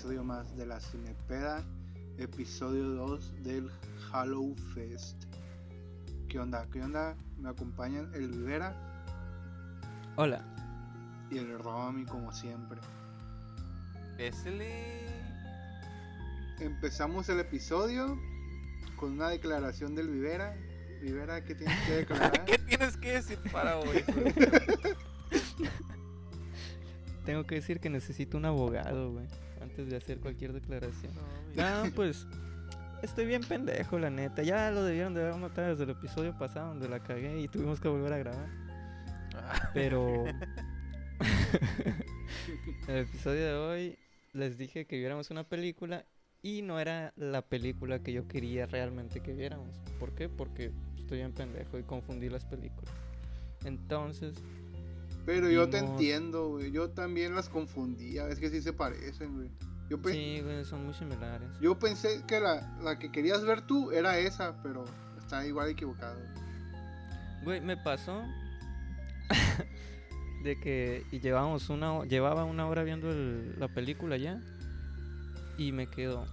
episodio más de la Cinepeda, episodio 2 del Hallow Fest. ¿Qué onda? ¿Qué onda? Me acompañan el Vivera Hola. y el Romy como siempre. Pésele. Empezamos el episodio con una declaración del Vivera. Vivera, ¿qué tienes que declarar? ¿Qué tienes que decir para hoy? güey? Tengo que decir que necesito un abogado, güey. Antes de hacer cualquier declaración. No, No, pues. Estoy bien pendejo, la neta. Ya lo debieron de haber notado desde el episodio pasado donde la cagué y tuvimos que volver a grabar. Ah, Pero. el episodio de hoy les dije que viéramos una película y no era la película que yo quería realmente que viéramos. ¿Por qué? Porque estoy bien pendejo y confundí las películas. Entonces, Pero yo te entiendo, güey. Yo también las confundía. Es que sí se parecen, güey. Yo, pe- sí, güey, son muy similares. yo pensé que la, la que querías ver tú era esa, pero está igual equivocado. Güey, me pasó de que y llevamos una llevaba una hora viendo el- la película ya y me quedo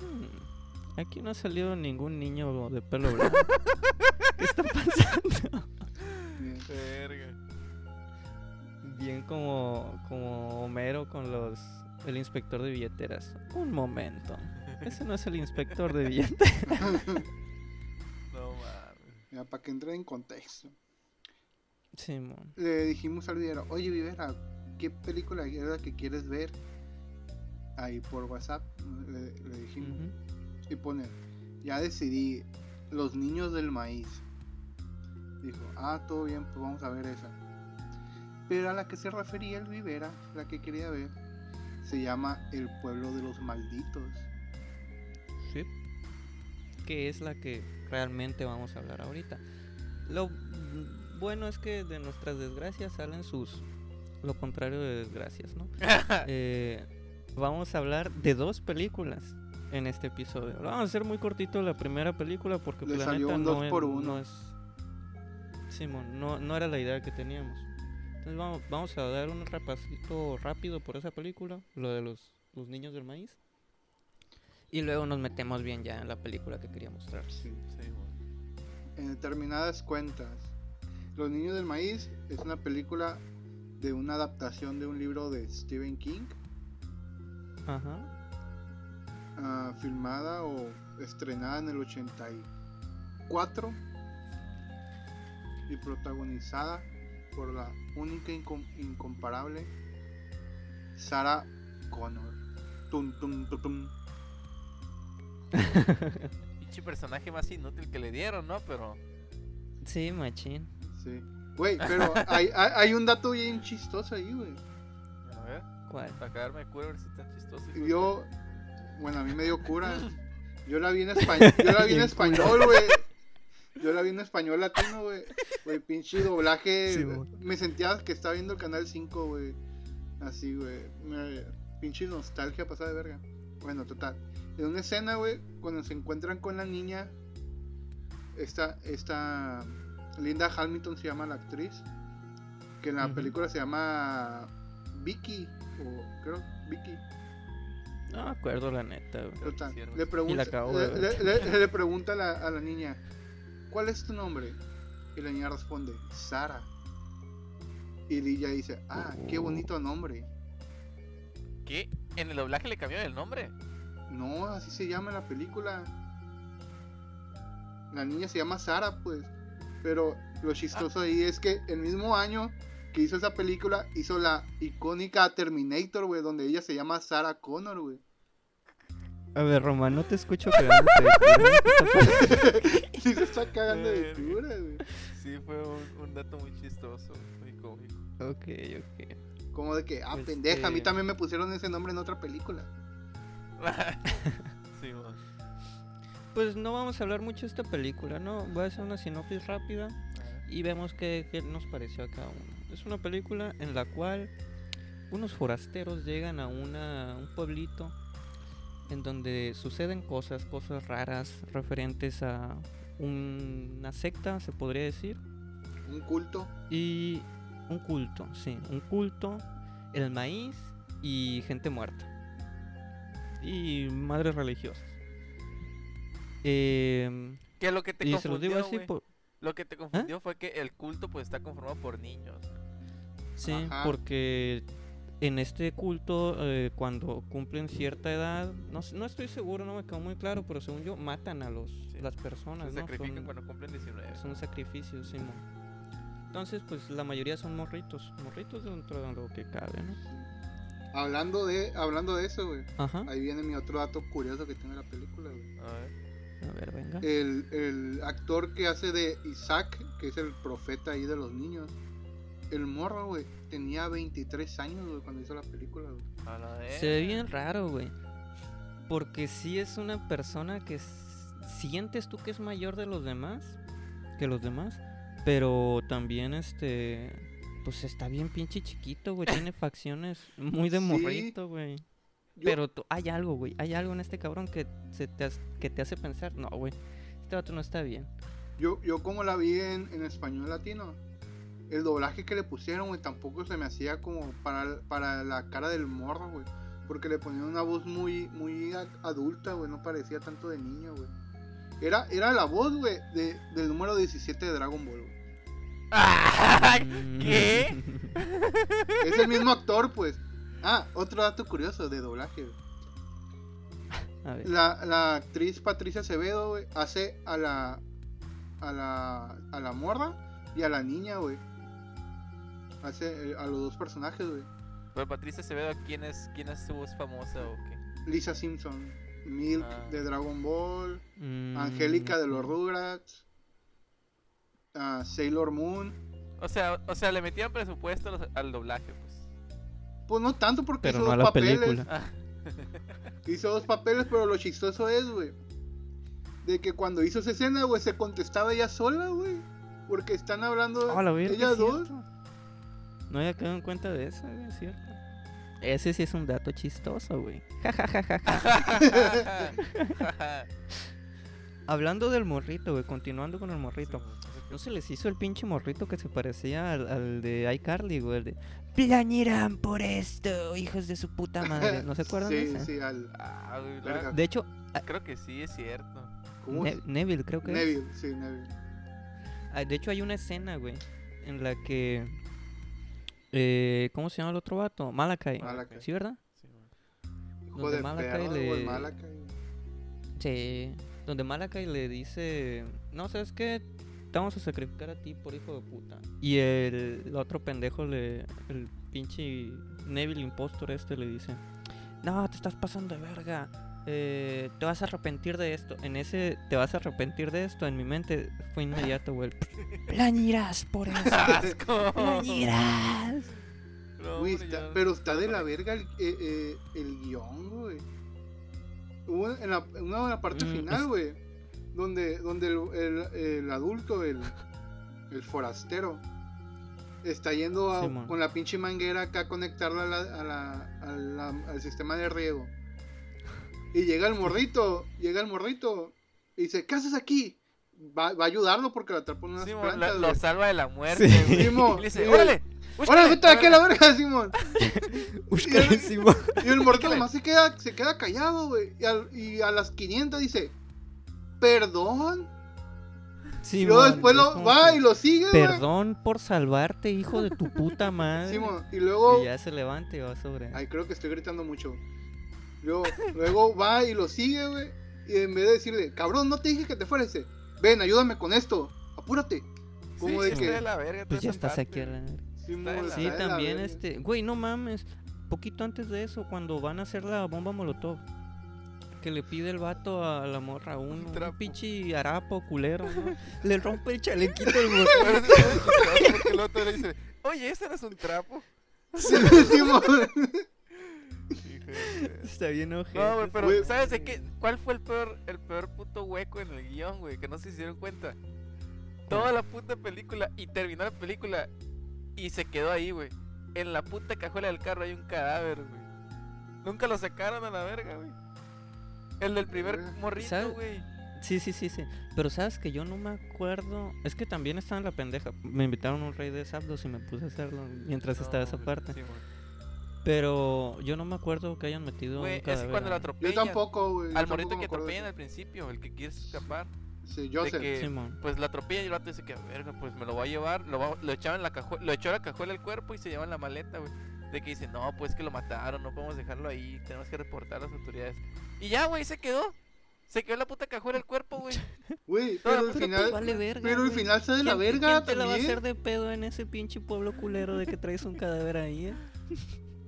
"Hmm, aquí no ha salido ningún niño de pelo blanco. ¿Qué está pasando? Bien. verga. Bien como como Homero con los el inspector de billeteras. Un momento. Ese no es el inspector de billeteras. No mames. Mira, para que entre en contexto. Simón. Le dijimos al Vivera, oye Vivera, ¿qué película es la que quieres ver? Ahí por WhatsApp le, le dijimos. Y pone, ya decidí, Los Niños del Maíz. Dijo, ah, todo bien, pues vamos a ver esa. Pero a la que se refería el Vivera, la que quería ver, se llama El Pueblo de los Malditos. Sí. Que es la que realmente vamos a hablar ahorita. Lo bueno es que de nuestras desgracias salen sus... Lo contrario de desgracias, ¿no? Eh, vamos a hablar de dos películas en este episodio. Vamos a hacer muy cortito la primera película porque Le la salió neta un no dos es- por uno. no es... Simón, no, no era la idea que teníamos. Entonces vamos, vamos a dar un repasito rápido por esa película, lo de los, los niños del maíz. Y luego nos metemos bien ya en la película que quería mostrar. Sí. Sí, güey. En determinadas cuentas, Los Niños del Maíz es una película de una adaptación de un libro de Stephen King, Ajá. ah, filmada o estrenada en el 84 y protagonizada por la única e incom- incomparable Sarah Connor. Tum, tum, tum, tum. Pinche personaje más inútil que le dieron, ¿no? Pero. Sí, machín. Sí. Güey, pero hay, hay, hay un dato bien chistoso ahí, güey. A ver, ¿Cuál? para cagarme de cura, a ver si tan chistoso. Yo, bueno, a mí me dio cura. Yo la vi en español, yo la vi en español, güey. Yo la vi en español latino, güey. Güey, pinche doblaje. Sí, me sentía que estaba viendo el canal 5, güey. Así, güey. Me- Pinche nostalgia pasada de verga. Bueno, total. En una escena, güey, cuando se encuentran con la niña, esta, esta Linda Hamilton se llama la actriz. Que en la película se llama Vicky, o creo, Vicky. No me acuerdo la neta, güey. Total, le, pregunta, Y la acabo le, de le- ver. le- le pregunta a la, a la niña, ¿cuál es tu nombre? Y la niña responde, Sara. Y ella dice, ah, qué Oh. bonito nombre. ¿Qué? ¿En el doblaje le cambiaron el nombre? No, así se llama en la película. La niña se llama Sara, pues. Pero lo chistoso ahí es que el mismo año que hizo esa película, hizo la icónica Terminator, güey, donde ella se llama Sarah Connor, güey. A ver, Román, no te escucho cagándote de. Sí se está cagando de cura, güey. Sí, fue un, un dato muy chistoso, muy cómico. Ok, ok. Como de que, ah, Este- pendeja, a mí también me pusieron ese nombre en otra película. sí, man. Pues no vamos a hablar mucho de esta película, ¿no? Voy a hacer una sinopsis rápida y vemos qué, qué nos pareció a cada uno. Es una película en la cual unos forasteros llegan a una, un pueblito en donde suceden cosas, cosas raras referentes a una secta, se podría decir, Un culto. y un culto, sí, un culto, el maíz y gente muerta. y madres religiosas. Em, Que lo que te y se los digo confundió, así güey, por- Lo que te confundió fue que el culto pues está conformado por niños. Sí, Ajá. porque en este culto, eh, cuando cumplen cierta edad, no, no estoy seguro, no me quedó muy claro, pero según yo, matan a los, Sí. las personas, Se ¿no? sacrifican Son- cuando cumplen 19. son sacrificios, sí, mo. Entonces, pues la mayoría son morritos, morritos dentro de lo que cabe, ¿no? Hablando de, hablando de eso, güey. Ahí viene mi otro dato curioso que tiene la película, güey. A ver. A ver, venga. El, el actor que hace de Isaac, que es el profeta ahí de los niños, el morro, güey, tenía 23 años, güey, cuando hizo la película, güey. A la Se ve bien raro, güey. Porque sí es una persona que sientes tú que es mayor de los demás, que los demás, pero también este pues está bien pinche chiquito, güey, tiene facciones muy de Sí. morrito, güey. Yo- Pero tú- hay algo, güey, hay algo en este cabrón que se te has- que te hace pensar, no, güey, este vato no está bien. Yo, yo como la vi en, en español latino, el doblaje que le pusieron, güey, tampoco se me hacía como para, para la cara del morro, güey. Porque le ponían una voz muy, muy adulta, güey, no parecía tanto de niño, güey. Era, era la voz, güey, de, del número 17 de Dragon Ball, güey. ¿Qué? Es el mismo actor, pues. Ah, otro dato curioso de doblaje, güey. A ver. La, la actriz Patricia Acevedo, güey, hace a la, a la, a la morra y a la niña, güey. Hace eh, a los dos personajes, güey. Pero Patricia Acevedo, ¿quién es, quién es su voz famosa o qué? Lisa Simpson, Milk Ah. de Dragon Ball, Mm, Angélica de los Rugrats, ah, Sailor Moon. O sea, o sea, le metían presupuesto a los- al doblaje, pues. Pues no tanto porque Pero hizo no a dos la papeles. película. Ah, Hizo dos papeles, pero lo chistoso es, güey. De que cuando hizo esa escena, güey, se contestaba ella sola, güey. Porque están hablando la verga, ellas dos. cierto. No había quedado en cuenta de eso, güey, es cierto. Ese sí es un dato chistoso, güey. Ja, ja, ja, ja, ja. Hablando del morrito, güey, continuando con el morrito. ¿No se les hizo el pinche morrito que se parecía al, al de iCarly, güey? El de plañirán por esto, hijos de su puta madre. ¿No se acuerdan de sí, ese? sí, al. Ah, la-. De hecho, Creo que sí, es cierto. ¿Cómo Ne- es? Neville creo que es. Neville, sí, Neville. Ah, de hecho, hay una escena, güey, en la que... eh, ¿Cómo se llama el otro vato? Malakai. Malakai. ¿Sí, verdad? Sí. Hijo Malakai le- Malakai. Sí. Donde Malakai le dice... No, ¿sabes qué? Te vamos a sacrificar a ti por hijo de puta. Y el, el otro pendejo, le, el pinche Neville Impostor este le dice... No, te estás pasando de verga. Eh, te vas a arrepentir de esto. En ese te vas a arrepentir de esto. En mi mente fue inmediato, güey. Plañirás por eso. ¡Asco! Plañirás. No, Güey, hombre, está- ya- pero está de la verga el, eh, eh, el guion, güey. Hubo en la, una, una parte Mm, final, es- güey, donde, donde el, el- el adulto, el, el forastero, está yendo a- con la pinche manguera acá a conectarla a la, a la- a la- al sistema de riego. Y llega el morrito, llega el morrito, y dice, ¿qué haces aquí? Va, va a ayudarlo porque lo atrapan unas Simón, plantas, lo, salva de la muerte, Sí. Simón, Y le dice, y- órale. ¡Órale, vete de aquí a la verga, Simón! Buscadísimo. Y el morrito nomás se queda, se queda callado, güey. Y, al- y a las 500 dice, perdón. y luego después lo va y lo sigue, güey. Perdón por salvarte, hijo de tu puta madre. Simón, y luego, Y ya se levanta y va sobre. ay, creo que estoy gritando mucho. Luego, luego va y lo sigue, güey. Y en vez de decirle, cabrón, no te dije que te fueras, ven, ayúdame con esto, apúrate. Como Sí, de que, de la verga pues ya estás aquí a la- la Sí, la también verga. este. Güey, no mames. Poquito antes de eso, cuando van a hacer la bomba molotov. Que le pide el vato a la morra uno. Un trapo. pinche harapo culero, ¿no? le rompe el chalequito chistoso porque el otro le dice, oye, ese no es un trapo. Sí, Está bien ojete. No, güey, pero Güey. ¿sabes de qué? ¿Cuál fue el peor, el peor puto hueco en el guion, güey? Que no se hicieron cuenta. Toda la puta película y terminó la película y se quedó ahí, güey. En la puta cajuela del carro hay un cadáver, güey. Nunca lo sacaron a la verga, güey. El del primer morrito, ¿Sabes? güey. Sí, sí, sí, sí. Pero sabes que yo no me acuerdo. Es que también estaba en la pendeja. Me invitaron a un rey de Zapdos y me puse a hacerlo mientras No, estaba esa güey, parte. sí, güey. Pero yo no me acuerdo que hayan metido Güey, un es que cadáver cuando lo ahí. Yo atropellan. tampoco, güey. Al morrito que atropellan al principio, el que quiere escapar. Sí, yo sé. que- Simón. Pues la atropellan y el vato dice que, verga, pues me lo voy a llevar. Lo, va- lo echaba en la cajuela, lo echó a la cajuela el cuerpo y se lleva en la maleta, güey. De que dice, no, pues que lo mataron, no podemos dejarlo ahí, tenemos que reportar a las autoridades. Y ya, güey, se quedó. Se quedó en la puta cajuela el cuerpo, güey. Güey, pero al Pero final. pues vale verga, pero al final se de la ¿Quién- verga ¿Quién te la va a hacer de pedo en ese pinche pueblo culero de que traes un cadáver ahí, eh?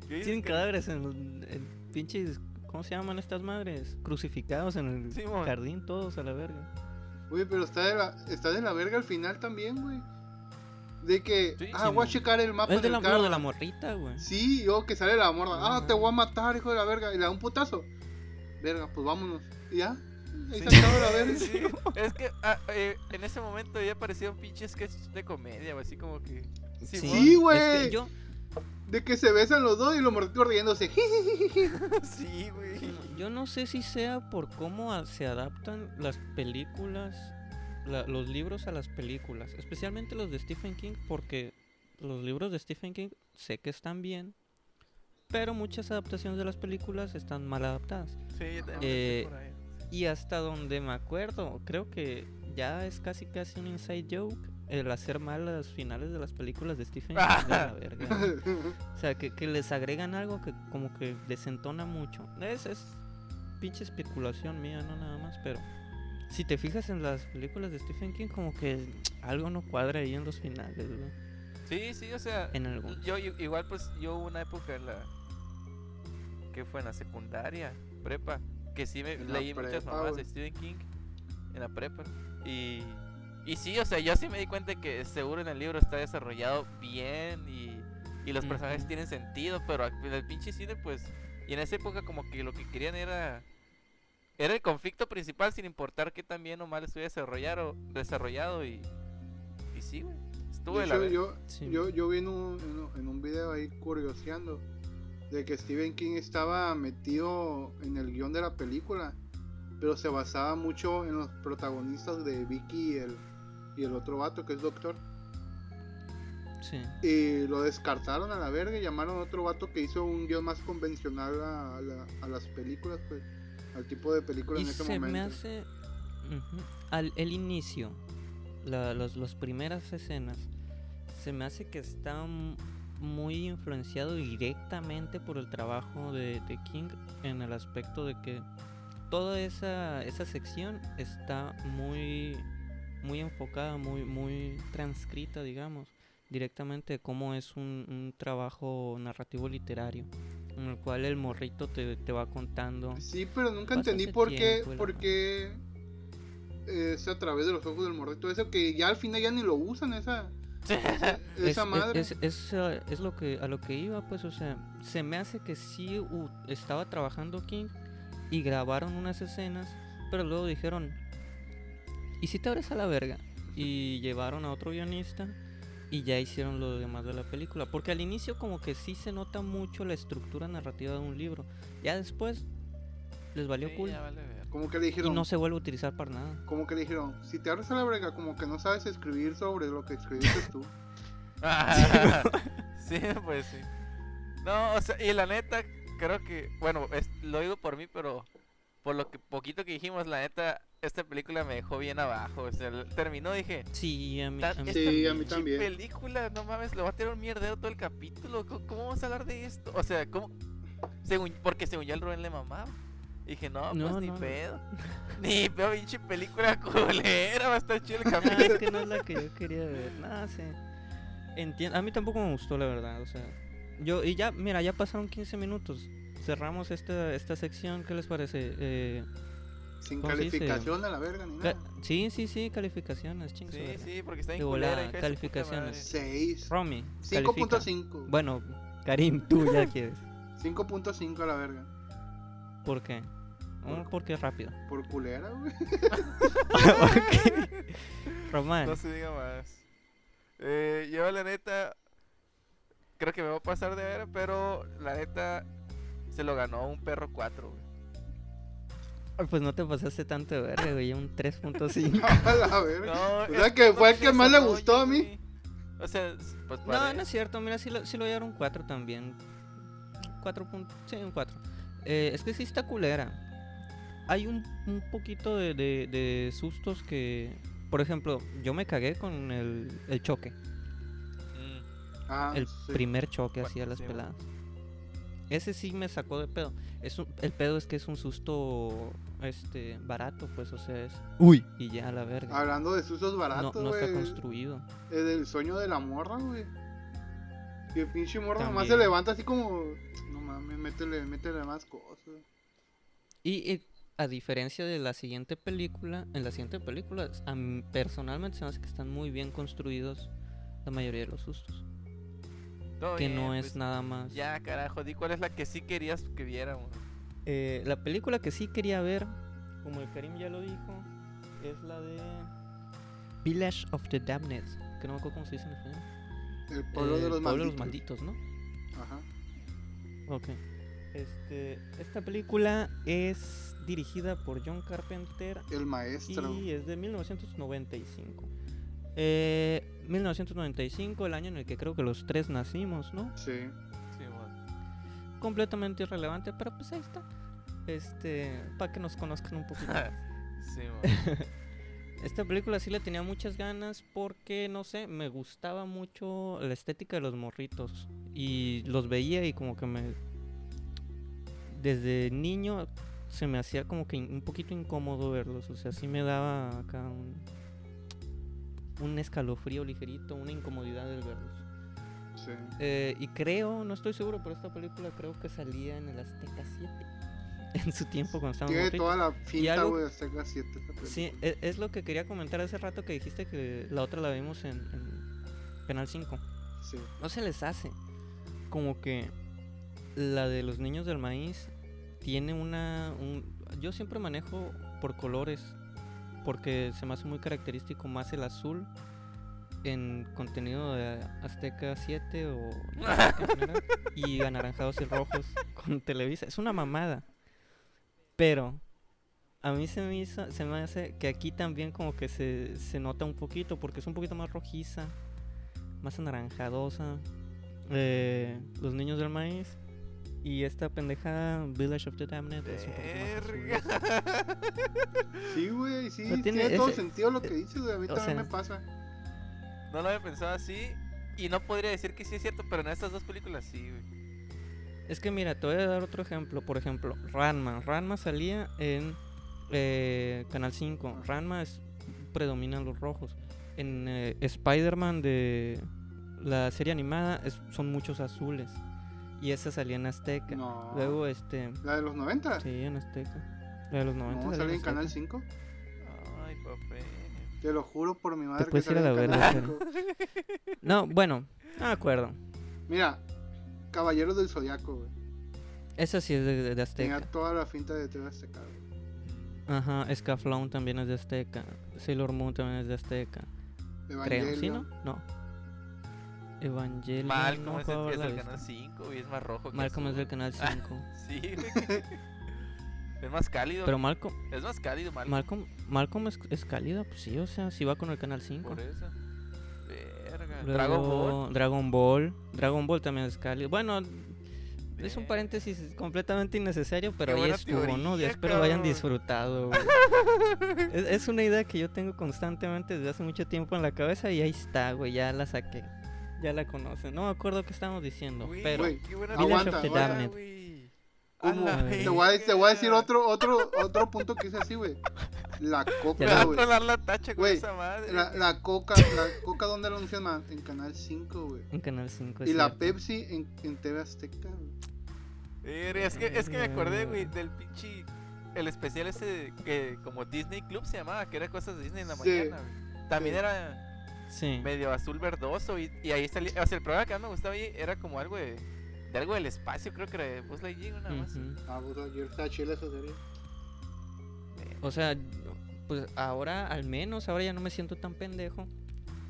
¿Qué dices, Tienen que- cadáveres en, los- en pinches. ¿Cómo se llaman estas madres? Crucificados en el jardín, todos a la verga. Güey, pero está de, la, está de la verga al final también, güey. De que, Sí, ah, sí, voy a checar el mapa Es de la, de la morrita, güey. Sí, yo que sale la morra. Ah, te voy a matar, hijo de la verga. Y le da un putazo. Verga, pues vámonos. Y ya. Ahí Sí. se la verga. Sí, es que ah, eh, en ese momento ya parecía un pinche sketch de comedia, güey, así como que. Sí, es güey. que yo, De que se besan los dos y los morritos riéndose. sí, güey. yo no sé si sea por cómo se adaptan las películas, la- los libros a las películas, especialmente los de Stephen King, porque los libros de Stephen King sé que están bien, pero muchas adaptaciones de las películas están mal adaptadas. Sí, yo también Eh, por ahí. Y hasta donde me acuerdo, creo que ya es casi casi un inside joke el hacer mal las finales de las películas de Stephen King. de la verga. O sea, que, que les agregan algo que como que desentona mucho. Es, es pinche especulación mía, no nada más, pero si te fijas en las películas de Stephen King, como que algo no cuadra ahí en los finales. Sí, sí, o sea. En algún. Yo, yo- igual, pues, yo hubo una época en la. que fue en la secundaria, prepa. Que sí me la leí muchas mamás de Stephen King en la prepa. Y. Y sí, o sea, yo sí me di cuenta que seguro en el libro está desarrollado bien y, y los personajes tienen sentido, pero en el pinche cine, pues. Y en esa época, como que lo que querían era. Era el conflicto principal, sin importar qué tan bien o mal estuviera desarrollado, desarrollado y. Y sí, güey. Estuvo De de la hecho, verga. yo, Sí. yo, yo vi en un, en un- en un video ahí curioseando de que Stephen King estaba metido en el guion de la película, pero se basaba mucho en los protagonistas de Vicky y el, y el otro vato que es doctor. Sí. Y lo descartaron a la verga y llamaron a otro vato que hizo un guion más convencional a, a la- a las películas, pues, al tipo de película Y en ese se momento. me hace. Al el inicio, la, los- las primeras escenas, se me hace que está muy influenciado directamente por el trabajo de, de King en el aspecto de que toda esa, esa sección está muy, muy enfocada, muy, muy transcrita, digamos, directamente de cómo es un, un trabajo narrativo literario, en el cual el morrito te, te va contando. Sí, pero nunca entendí por qué, por qué es a través de los ojos del morrito. Eso que ya al final ya ni lo usan, esa, esa, Es- esa es- madre. Es, es, es lo que a lo que iba, pues, o sea, se me hace que sí estaba trabajando King y grabaron unas escenas, pero luego dijeron, ¿y si te abres a la verga? Y llevaron a otro guionista y ya hicieron lo demás de la película, porque al inicio como que sí se nota mucho la estructura narrativa de un libro, ya después les valió Sí, cool vale. Como que le y dijeron, no se vuelve a utilizar para nada. como que le dijeron, si te abres a la verga, como que no sabes escribir sobre lo que escribiste tú. sí, pues sí. No, o sea, y la neta, creo que, bueno, es- lo digo por mí, pero por lo que poquito que dijimos, la neta, esta película me dejó bien abajo. O sea, terminó, dije, Sí, a mí, "Ta- a mí esta Sí, a mí también. película, no mames, le va a tirar un mierdero todo el capítulo. ¿Cómo, cómo vamos a hablar de esto? O sea, ¿cómo? Según, porque según yo el Rubén le mamaba. Dije, no, No, pues ni no, no. pedo. Ni pedo, pinche película culera, va a estar chido el capítulo. es que no es la que yo quería ver. Nada, sí. Entiendo. A mí tampoco me gustó, la verdad. O sea, yo, y ya, mira, ya pasaron 15 minutos. Cerramos esta, esta sección. ¿Qué les parece? Eh, Sin calificación a la verga ni ca- nada. sí, sí, sí, calificaciones. ching su Sí, sí, porque está culera, puta calificaciones. madre. 6. Romy, califica. 5.5. Bueno, Karim, tú ya quieres. 5.5 a la verga. ¿Por qué? Oh, Por- porque es rápido. Por culera, güey. Román, No se diga más. Eh, yo la neta creo que me va a pasar de ver, pero la neta se lo ganó un perro 4. pues no te pasaste tanto de verga, güey. Un 3.5. a la verga. No, O sea que no fue el que más le gustó a mí. güey. O sea, pues No, no es cierto. Mira, si lo, sí lo dieron 4 también. 4. Sí, un 4. Eh, es que sí está culera. Hay un, un poquito de, de- de sustos que. Por ejemplo, yo me cagué con el, el choque. Mm. Ah, el sí. primer choque Bueno, hacia las sí, bueno. Ese sí me sacó de pedo. Es un- el pedo es que es un susto este barato, pues, o sea, es. Uy. Y ya a la verga. Hablando de sustos baratos, no está construido. El del sueño de la morra, güey. Y el pinche morra nomás se También. levanta así como. No mames, métele, métele más cosas. Y, y a diferencia de la siguiente película, en la siguiente película, a mí personalmente se me hace que están muy bien construidos la mayoría de los sustos. Todo que bien, no es pues, nada más. Ya, carajo, di cuál es la que sí querías que viéramos. Eh, la película que sí quería ver, como el Karim ya lo dijo, es la de Village of the Damned. Que no me acuerdo cómo se dice en español. El pueblo Eh, de los Pueblo de malditos. los Malditos, ¿no? Ajá. Ok. Este, esta película es dirigida por John Carpenter El maestro. y es de 1995. Eh, 1995, el año en el que creo que los tres nacimos, ¿no? Sí. Sí, mon. Completamente irrelevante, pero pues ahí está. Este, para que nos conozcan un poquito. sí. Esta película sí le tenía muchas ganas porque, no sé, me gustaba mucho la estética de los morritos. Y los veía y como que me... Desde niño se me hacía como que un poquito incómodo verlos. O sea, sí me daba acá un... Un escalofrío ligerito, una incomodidad el verlos. Sí. Eh, y creo, no estoy seguro, pero esta película creo que salía en el Azteca 7. En su tiempo cuando estábamos Tiene toda la finta, algo- las 7. esa película. Sí, e- es, lo que quería comentar hace rato que dijiste que la otra la vimos en, en Canal 5. Sí. No se les hace. Como que la de los niños del maíz tiene una... un- yo siempre manejo por colores porque se me hace muy característico más el azul en contenido de Azteca 7 o y anaranjados y rojos con Televisa. Es una mamada. Pero a mí se me, hizo, se me hace que aquí también como que se, se nota un poquito porque es un poquito más rojiza, más anaranjadosa. eh, los niños del maíz. Y esta pendejada Village of the Damned es un poquito más. Sí, güey, sí. No tiene, tiene todo ese- sentido lo que dices, güey. A mí también sea- me pasa. No lo había pensado así. Y no podría decir que sí es cierto, pero en estas dos películas sí, güey. Es que mira, te voy a dar otro ejemplo. Por ejemplo, Ranma. Ranma salía en eh, Canal 5. Ranma es, predominan los rojos. En eh, Spider-Man de la serie animada es- son muchos azules. Y esa salía en Azteca. No. Luego, este. ¿La de los 90? Sí, en Azteca. La de los 90. No, salía en Azteca. Canal 5. Ay, papé. Te lo juro por mi madre. que puedes ir a la en verga, Canal 5. No, bueno, no me acuerdo. Mira, Caballeros del Zodiaco, güey. Esa sí es de, de- de Tenía Azteca. toda la finta de TV Azteca, güey. Ajá, Scaflón también es de Azteca. Sailor Moon también es de Azteca. Creo, ¿sí, no? No. Evangelion. Malcolm no es, el, es visto. canal 5 y es más rojo que Malcolm es del canal 5. Sí, güey. es más cálido. Pero Malcolm, Es más cálido, Malcolm. Malcolm, Malcolm es, es cálida, pues sí, o sea, sí va con el canal 5. Por eso. Verga. Luego, Dragon Ball. Dragon Ball. Dragon Ball también es cálido. Bueno, es un paréntesis completamente innecesario, pero ahí estuvo, ¿no? teoría, Espero hayan disfrutado. es, es una idea que yo tengo constantemente desde hace mucho tiempo en la cabeza y ahí está, güey, ya la saqué. Ya la conocen. No me acuerdo qué estábamos diciendo, pero la Te voy, a, te voy a decir otro, otro, otro punto que es así, güey. La coca, güey. la tacha con Güey, esa madre. La, la coca, la coca, ¿dónde la anuncian, man? En Canal 5, güey. en canal 5. Y la Pepsi en, en TV Azteca, güey. Es que, es que me acordé, güey, del pinche. El especial ese que como Disney Club se llamaba, que era cosas de Disney en la Sí, mañana, güey. También sí. era Sí. medio azul verdoso y, y ahí salía. O sea, el programa que más me gustaba ahí era como algo de. De algo del espacio, creo que era de Buzz Lightyear, nada más. Ujú. Ah, pues ayer está chila esa serie. O sea, pues ahora al menos, ahora ya no me siento tan pendejo.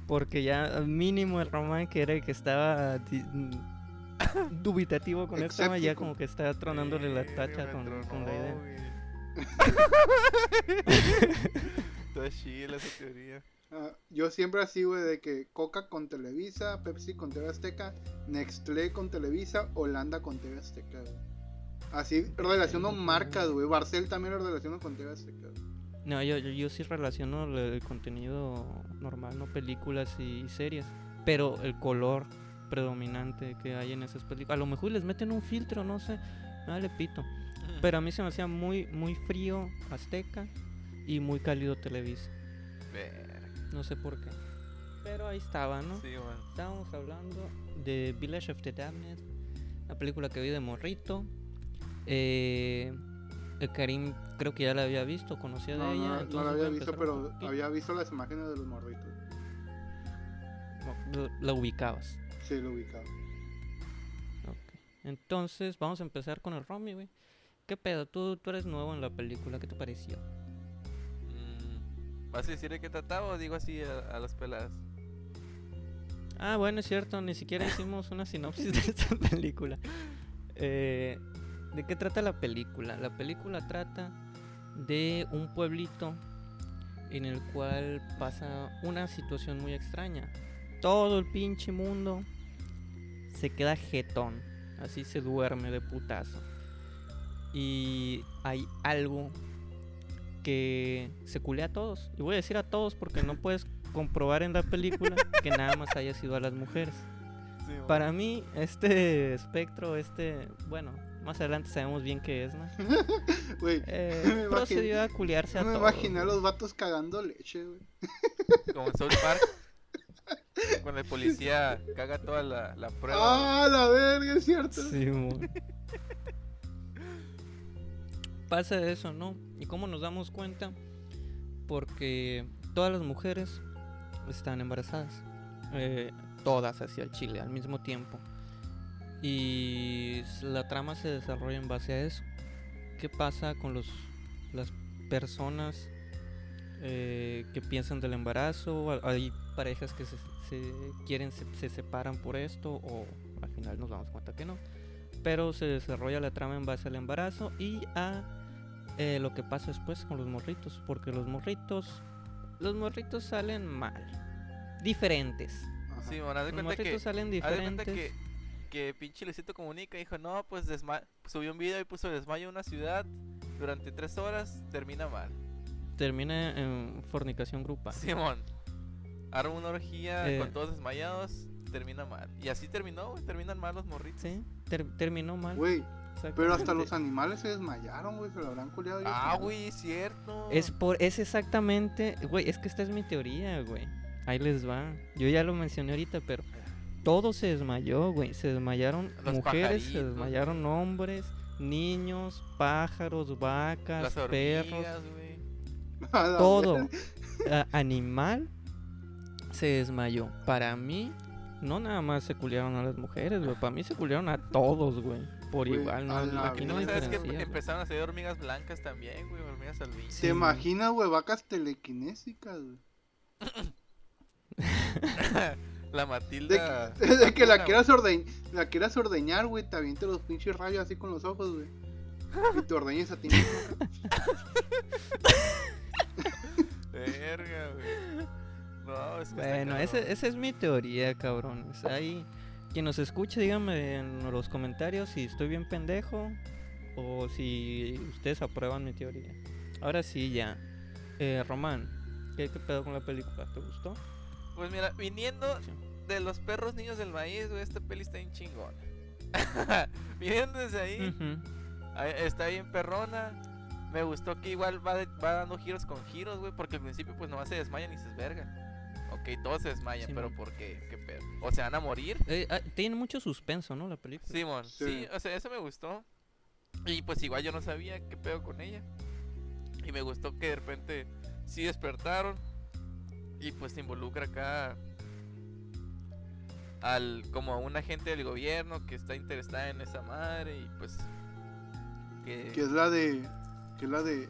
Porque ya mínimo el Román que era el que estaba dubitativo con esto, ya Escéptico. como que está tronándole la Verga, tacha con, con la idea. Está chila esa teoría. Ah, yo siempre así, güey, de que Coca con Televisa, Pepsi con TV Azteca, Nextle con Televisa, Holanda con TV Azteca, güey. Así relaciono marcas, güey. Barcel también lo relaciono con TV Azteca. güey. No, yo, yo, yo sí relaciono el, el contenido normal, no películas y series. Pero el color predominante que hay en esas películas. A lo mejor les meten un filtro, no sé. Dale pito. Pero a mí se me hacía muy, muy frío Azteca y muy cálido Televisa. No sé por qué. Pero ahí estaba, ¿no? Sí, man. Estábamos hablando de Village of the Damned, la película que vi de Morrito. Eh, el Karim creo que ya la había visto, conocía No, de ella. no, la había visto, pero había visto las imágenes de los morritos. La ubicabas. Sí, lo ubicaba. Ok. Entonces, vamos a empezar con el Romy, güey. ¿Qué pedo? Tú, tú eres nuevo en la película, ¿qué te pareció? ¿Vas a decir de qué trataba o digo así a, a las peladas? Ah, bueno, es cierto, ni siquiera hicimos una sinopsis de esta película. Eh, ¿De qué trata la película? La película trata de un pueblito en el cual pasa una situación muy extraña. Todo el pinche mundo se queda jetón, así se duerme de putazo. Y hay algo que se culea a todos. Y voy a decir a todos porque no puedes comprobar en la película que nada más haya sido a las mujeres. Sí. Para mí, este espectro, este, bueno, más adelante sabemos bien qué es, ¿no? Güey, Eh, Me procedió a culiarse a no me todos. imaginé a los vatos cagando leche, güey. Como en South Park. Cuando el policía caga toda la, la prueba. Ah, la verga, es cierto. Sí. Pasa eso, ¿no? ¿Y cómo nos damos cuenta? Porque todas las mujeres están embarazadas. Eh, todas hacia el chile al mismo tiempo. Y la trama se desarrolla en base a eso. ¿Qué pasa con los, las personas eh, que piensan del embarazo? Ha- Hay parejas que se, se quieren, se, se separan por esto o al final nos damos cuenta que no. Pero se desarrolla la trama en base al embarazo y a eh, lo que pasa después con los morritos. Porque los morritos, los morritos salen mal. Diferentes. Ajá. Sí, man, haz de Los cuenta que. morritos salen Haz de cuenta diferentes. que, que pinche Luisito Comunica dijo, no, pues desma subió un video y puso desmayo en una ciudad durante tres horas, termina mal. Termina en fornicación grupal. Simón, arma una orgía Eh. con todos desmayados, termina mal. Y así terminó, güey, terminan mal los morritos. Sí, ter- terminó mal. Güey, pero hasta los animales se desmayaron, güey. Se lo habrán culiado. Ah, güey, es cierto. Es por, es exactamente, güey, es que esta es mi teoría, güey. Ahí les va. Yo ya lo mencioné ahorita, pero todo se desmayó, güey. Se desmayaron Los mujeres, se desmayaron hombres, niños, pájaros, vacas, Las perros, hormigas, todo animal se desmayó. Para mí, no nada más se culiaron a las mujeres, güey. Para mí se culiaron a todos, güey. Por Güey, igual, no, la aquí no no sabes que empezaron a salir hormigas blancas también, güey, hormigas albinas. ¿Se Sí. imagina, güey, vacas telequinésicas, güey? La De, Matilda. que- de que la quieras, ordeñ la quieras ordeñar, güey, te aviente los pinches rayos así con los ojos, güey. Y te ordeñes a ti mismo. Verga, güey. No, es que Bueno, cabrón. ese- esa es mi teoría, cabrones. Ahí, quien nos escuche, díganme en los comentarios si estoy bien pendejo o si ustedes aprueban mi teoría. Ahora sí, ya. Eh, Román, ¿qué, qué pedo con la película? ¿Te gustó? Pues mira, viniendo Sí. de los perros niños del maíz, güey, esta peli está bien chingona. viniendo desde ahí, Ujú. ahí está bien perrona. Me gustó que igual va, de- va dando giros con giros, güey, porque al principio pues nomás se desmayan y se esvergan. Ok, todos se desmayan, Sí, pero man. ¿por qué? ¿Qué pedo? O se van a morir. Eh, ah, tiene mucho suspenso, ¿no? La película. Simón, sí. Sí. o sea, eso me gustó. Y pues igual yo no sabía qué pedo con ella. Y me gustó que de repente sí despertaron. Y pues se involucra acá al como a un agente del gobierno que está interesada en esa madre y pues que Que es la de. Que es la de.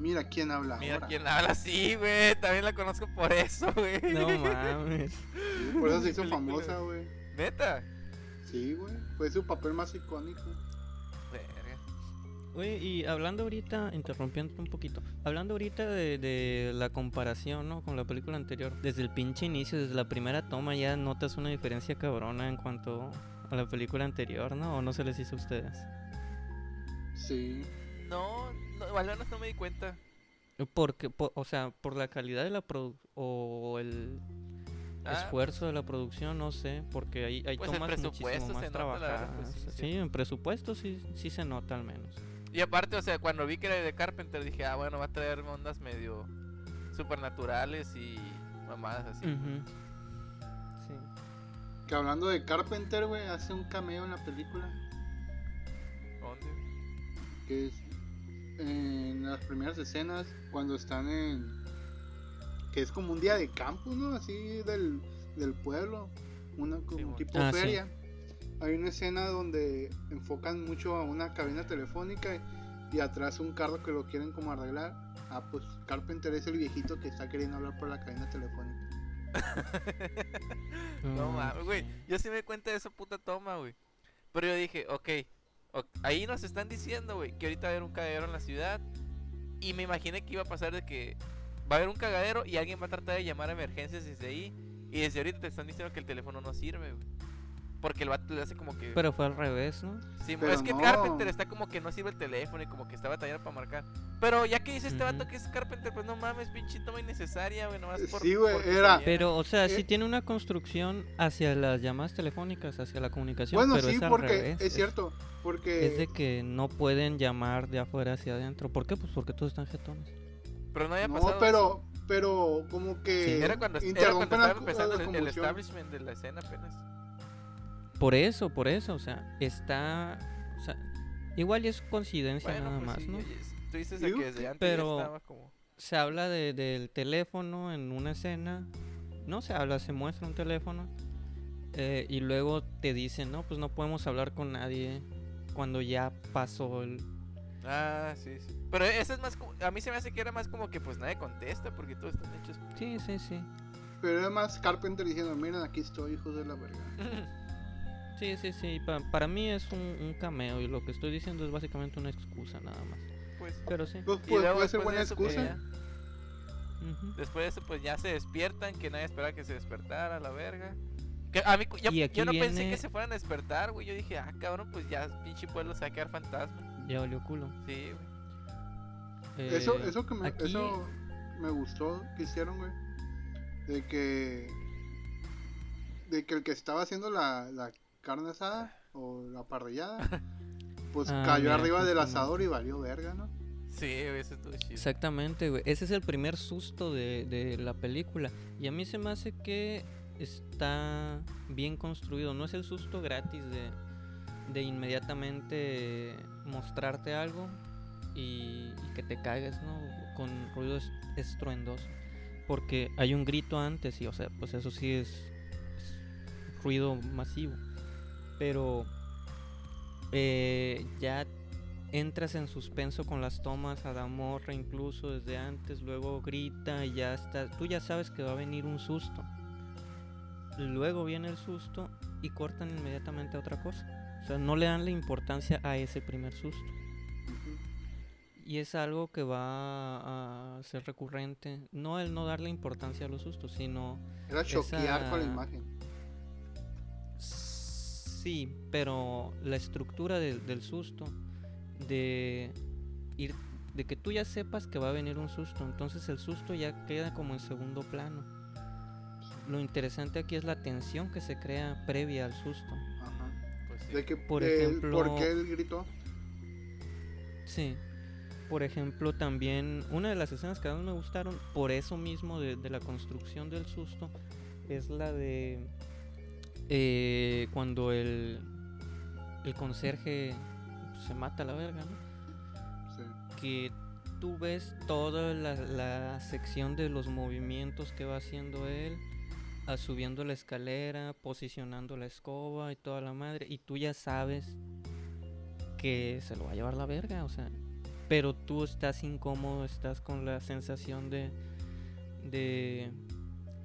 Mira quién habla mira ahora. quién habla así, güey. También la conozco por eso, güey. No mames. Por eso se hizo famosa, güey. Neta. Sí, güey. Fue su papel más icónico. Verga. Oye, y hablando ahorita, interrumpiendo un poquito, hablando ahorita de, de la comparación, ¿no? Con la película anterior, desde el pinche inicio, desde la primera toma ya notas una diferencia cabrona en cuanto a la película anterior, ¿no? ¿O no se les hizo a ustedes? Sí. No, no, al menos no me di cuenta. Porque, po- o sea, por la calidad de la produ o el Ah, esfuerzo de la producción, no sé, porque hay, hay Pues tomas presupuesto muchísimo más trabajadas. pues, sí, sí, en presupuesto sí, sí se nota al menos. Y aparte, o sea, cuando vi que era de Carpenter, dije, ah, bueno, va a traer ondas medio supernaturales y mamadas así. Sí. Que hablando de Carpenter, güey, hace un cameo en la película. ¿Dónde? Que es en las primeras escenas, cuando están en. Que es como un día de campo, ¿no? Así del, del pueblo. Una como tipo Ah, sí. feria. Hay una escena donde enfocan mucho a una cabina telefónica y, y atrás un carro que lo quieren como arreglar. Ah, pues Carpenter es el viejito que está queriendo hablar por la cabina telefónica. No Mm, mames, güey. Yo sí me di cuenta de esa puta toma, güey. Pero yo dije, ok, ahí nos están diciendo, güey, que ahorita va a haber un cagadero en la ciudad. Y me imaginé que iba a pasar de que va a haber un cagadero y alguien va a tratar de llamar a emergencias desde ahí. Y desde ahorita te están diciendo que el teléfono no sirve. Porque el vato le hace como que. Pero fue al revés, ¿no? Sí, Pero es que no. Carpenter está como que no sirve el teléfono y como que está batallando para marcar. Pero ya que dice este Ujú. vato que es Carpenter, pues no mames, pinche toma innecesaria, güey, nomás por Sí, güey, era-. Pero, o sea, sí Eh. tiene una construcción hacia las llamadas telefónicas, hacia la comunicación, Bueno, pero sí, es al porque revés. es cierto. Porque. Es de que no pueden llamar de afuera hacia adentro. ¿Por qué? Pues porque todos están jetones. Pero no había No, pasado. pero, pero como que Sí. Era cuando, era cuando estaba empezando la el, el establishment de la escena apenas. Por eso, por eso, o sea, está... O sea, igual y es coincidencia Bueno, nada pues más, sí, ¿no? tú dices que desde antes pero- ya estaba como... Se habla de- del teléfono en una escena. No se habla, se muestra un teléfono. eh, y luego te dicen, no, pues no podemos hablar con nadie cuando ya pasó el... Ah, sí, sí. Pero eso es más como... A mí se me hace que era más como que pues nadie contesta porque todos están hechos... Sí, sí, sí. Pero era más Carpenter diciendo, miren, aquí estoy, hijos de la verga. Sí, sí, sí. pa- para mí es un, un cameo y lo que estoy diciendo es básicamente una excusa nada más. pues... Pero sí. Pues, pues, luego puede ser después buena de eso, pues, excusa. ya-. Después de eso pues ya se despiertan, que nadie esperaba que se despertara, la verga. Que a mí, yo, no pensé que se fueran a despertar, güey. Yo dije, ah, cabrón, pues ya pinche pueblo se va a quedar fantasma. Ya olió culo. Sí, güey. Eso, Eh, eso que me, aquí- eso me gustó que hicieron, güey. De que. De que el que estaba haciendo la, la carne asada o la parrillada, pues Ah, cayó mira, arriba del asador y valió verga, ¿no? Sí, eso estuvo chido. Exactamente, güey. Ese es el primer susto de, de la película. Y a mí se me hace que está bien construido. No es el susto gratis de, de inmediatamente mostrarte algo y, y que te caigas, ¿no? Con ruido es- estruendoso. Porque hay un grito antes y, o sea, pues eso sí es, es ruido masivo. Pero eh, ya entras en suspenso con las tomas a la morra incluso desde antes, luego grita y ya está, tú ya sabes que va a venir un susto. Luego viene el susto y cortan inmediatamente a otra cosa. O sea, no le dan la importancia a ese primer susto. Y es algo que va a ser recurrente. No el no darle importancia a los sustos, sino Era choquear con la imagen. Sí, pero la estructura del- del susto, de ir, de que tú ya sepas que va a venir un susto, entonces el susto ya queda como en segundo plano. Lo interesante aquí es la tensión que se crea previa al susto. Ajá. Pues sí. De que, Por de- ejemplo- ¿Por qué él gritó? Sí. Por ejemplo, también una de las escenas que a mí me gustaron, por eso mismo de, de la construcción del susto, es la de eh, cuando el, el conserje se mata a la verga, ¿no? Sí. que tú ves toda la, la sección de los movimientos que va haciendo él, a subiendo la escalera, posicionando la escoba y toda la madre, y tú ya sabes que se lo va a llevar la verga, o sea, pero tú estás incómodo, estás con la sensación de, de,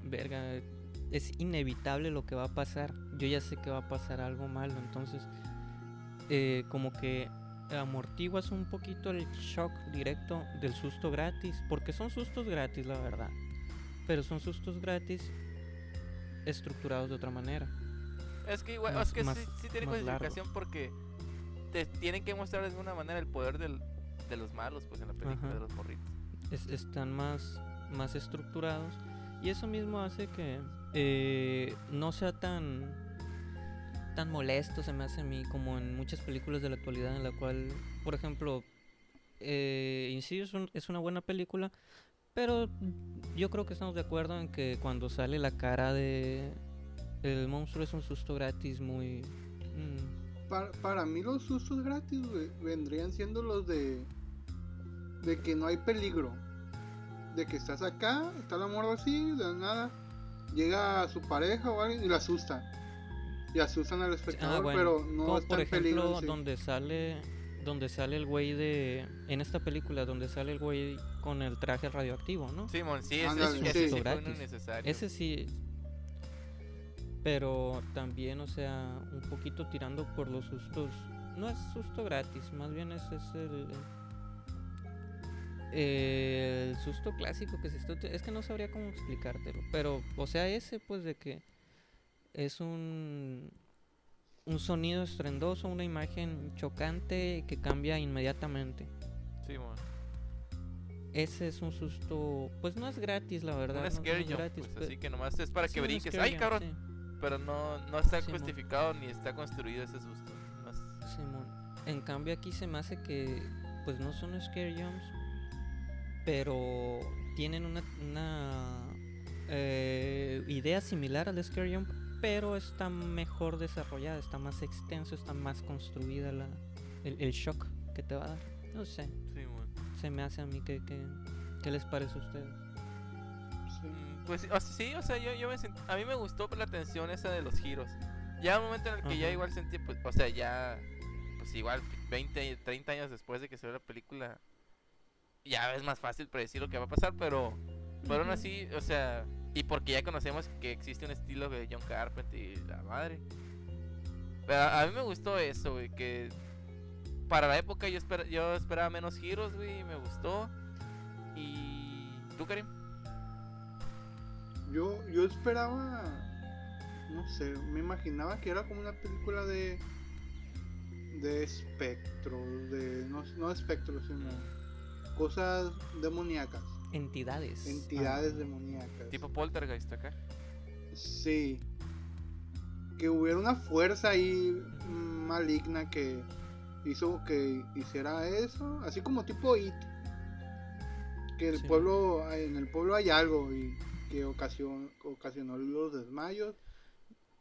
verga, es inevitable lo que va a pasar, yo ya sé que va a pasar algo malo, entonces, eh, como que amortiguas un poquito el shock directo del susto gratis, porque son sustos gratis, la verdad. Pero son sustos gratis estructurados de otra manera. Es que igual, Más- es que más- sí, sí tiene largo. justificación porque te tienen que mostrar de alguna manera el poder del, de los malos, pues en la película Ajá. de los morritos. es- están más, más estructurados y eso mismo hace que eh, no sea tan tan molesto se me hace a mí como en muchas películas de la actualidad en la cual por ejemplo eh, Insidious es, un- es una buena película pero yo creo que estamos de acuerdo en que cuando sale la cara de el monstruo es un susto gratis muy mm, Para, para mí los sustos gratis, vendrían siendo los de... De que no hay peligro. De que estás acá, está la morra así, de nada. Llega su pareja o alguien y la asusta. Y asustan al espectador, Ah, bueno, pero no como está por en peligro. ejemplo en sí. donde sale donde sale el güey de en esta película donde sale el güey con el traje radioactivo no Simón, sí, ese, Ándale, ese sí. sí fue Gratis. un innecesario. ese sí pero también o sea un poquito tirando por los sustos no es susto gratis más bien ese es el el susto clásico que se está es que no sabría cómo explicártelo pero o sea ese pues de que es un un sonido estrendoso una imagen chocante que cambia inmediatamente Simón. ese es un susto pues no es gratis la verdad Un no- es jump, gratis, pues, así que nomás es para sí, que brinques. ¡Ay, cabrón! sí. Pero no, no está justificado ni está construido ese susto. No es-. En cambio aquí se me hace que pues no son scare jumps, pero tienen una, una eh, idea similar al scare jump, pero está mejor desarrollada, está más extenso, está más construida la, el, el shock que te va a dar. No sé, se me hace a mí que, que ¿qué les parece a ustedes? Sí. Mm, Pues sí, o sea, sí, o sea, yo, yo me sent- a mí me gustó la tensión esa de los giros. Ya un momento en el que ya igual sentí, pues, o sea, ya, pues igual 20, 30 años después de que se ve la película, ya es más fácil predecir lo que va a pasar, pero, pero aún así, o sea, y porque ya conocemos que existe un estilo de John Carpenter y la madre. Pero a, mí me gustó eso, güey, que para la época yo, esper- yo esperaba menos giros, güey, y me gustó. Y... ¿Tú, Karim? Yo, yo esperaba, no sé, me imaginaba que era como una película de de espectro, de no, no espectro, sino cosas demoníacas, Entidades. entidades demoníacas. Tipo Poltergeist acá. Sí. Que hubiera una fuerza ahí maligna que hizo que hiciera eso, así como tipo It. Que el Sí. pueblo, en el pueblo hay algo y que ocasionó, ocasionó los desmayos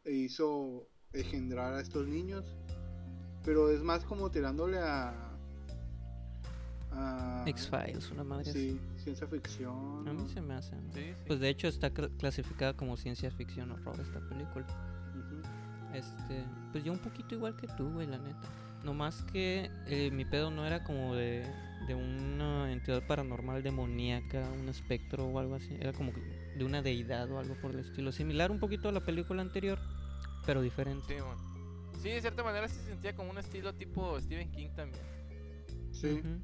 e hizo engendrar a estos niños. Pero es más como tirándole a. a X-Files, una madre así. Sí, ciencia ficción. A mí se me hace. ¿no? Sí, sí. Pues de hecho está cl- clasificada como ciencia ficción horror esta película. Ujú. Este, pues yo un poquito igual que tú, güey, la neta. No más que eh, mi pedo no era como de, de una entidad paranormal demoníaca, un espectro o algo así. Era como de una deidad o algo por el estilo. Similar un poquito a la película anterior, pero diferente. Sí, mon. Sí, de cierta manera se sentía como un estilo tipo Stephen King también. Sí. Ujú.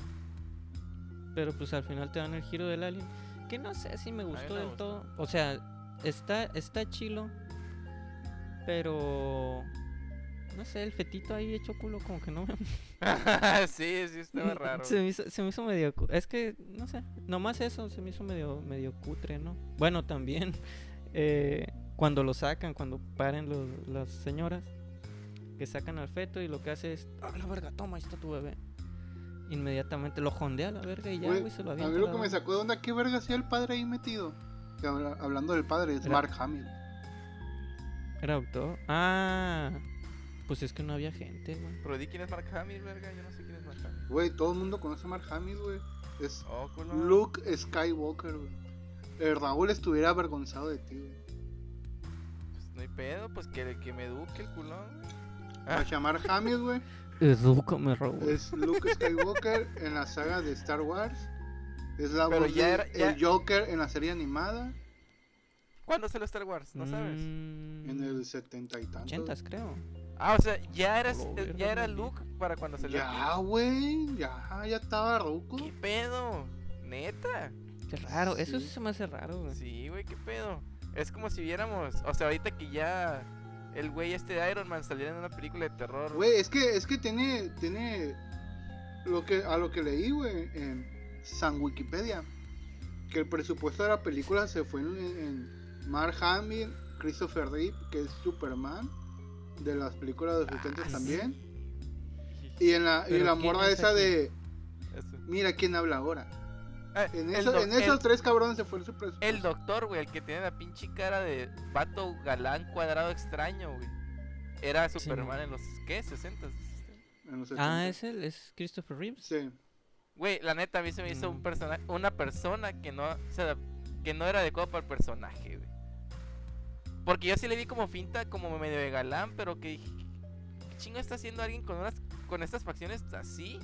Pero pues al final te dan el giro del alien. Que no sé si me gustó del todo. O sea, está, está chilo. Pero. No sé, el fetito ahí hecho culo como que no me sí, sí, estaba raro. Se me, hizo, se me hizo medio. Es que, no sé, nomás eso se me hizo medio, medio cutre, ¿no? Bueno, también eh, cuando lo sacan, cuando paren los- las señoras, que sacan al feto y lo que hace es. ¡Ah, la verga! Toma, ahí está tu bebé. Inmediatamente lo jondea a la verga y ya, Güey, se lo a avienta. mí a lo la que me sacó de onda, ¿qué verga hacía el padre ahí metido? Que habla- hablando del padre, es Era- Mark Hamill. ¿Era doctor? Ah, pues es que no había gente, güey. Pero di quién es Mark Hamill, verga. Yo no sé quién es Mark Hamill. Güey, todo el mundo conoce a Mark Hamill, güey. Es Oh. Luke Skywalker, güey. El Raúl estuviera avergonzado de ti, güey. Pues no hay pedo, pues que, que me eduque el culón. güey. A llamar Hamill, güey, Edúcame, Raúl. es Luke Skywalker en la saga de Star Wars. Es la Pero voz ya de era- ya- el Joker en la serie animada ¿Cuándo salió Star Wars? ¿No sabes? Mm, en el setenta y tantos. 80 creo. Ah, o sea, ya eras, Lo eh, verga, ya era güey. Luke para cuando salió. Ya, güey. Ya, ya estaba ruco. ¿Qué pedo? Neta. Qué raro, eso Sí. sí se me hace raro, güey. Sí, güey, qué pedo. Es como si viéramos, o sea, ahorita que ya el güey este de Iron Man saliera en una película de terror. Güey, es que, es que tiene, tiene lo que, a lo que leí, güey, en San Wikipedia, que el presupuesto de la película se fue en, en Mark Hamill, Christopher Reeve, que es Superman, de las películas de los 70 Ah, sí. también, y en la, y ¿Pero la morra es esa aquí? de, Eso. mira quién habla ahora. Ah, En, el eso- en esos el- tres cabrones se fue el presupuesto. El doctor, güey, el que tiene la pinche cara de vato galán cuadrado extraño, güey. Era Sí, Superman mo. en los, ¿qué? 60 en los Ah, 70. es él, es Christopher Reeves. Sí. Güey, la neta, a mí se me hizo un Mm. personaje, una persona que no, que no era adecuado para el personaje, güey. Porque yo sí le vi como finta, como medio de galán, pero que dije, ¿qué chingo está haciendo alguien con unas, con estas facciones así?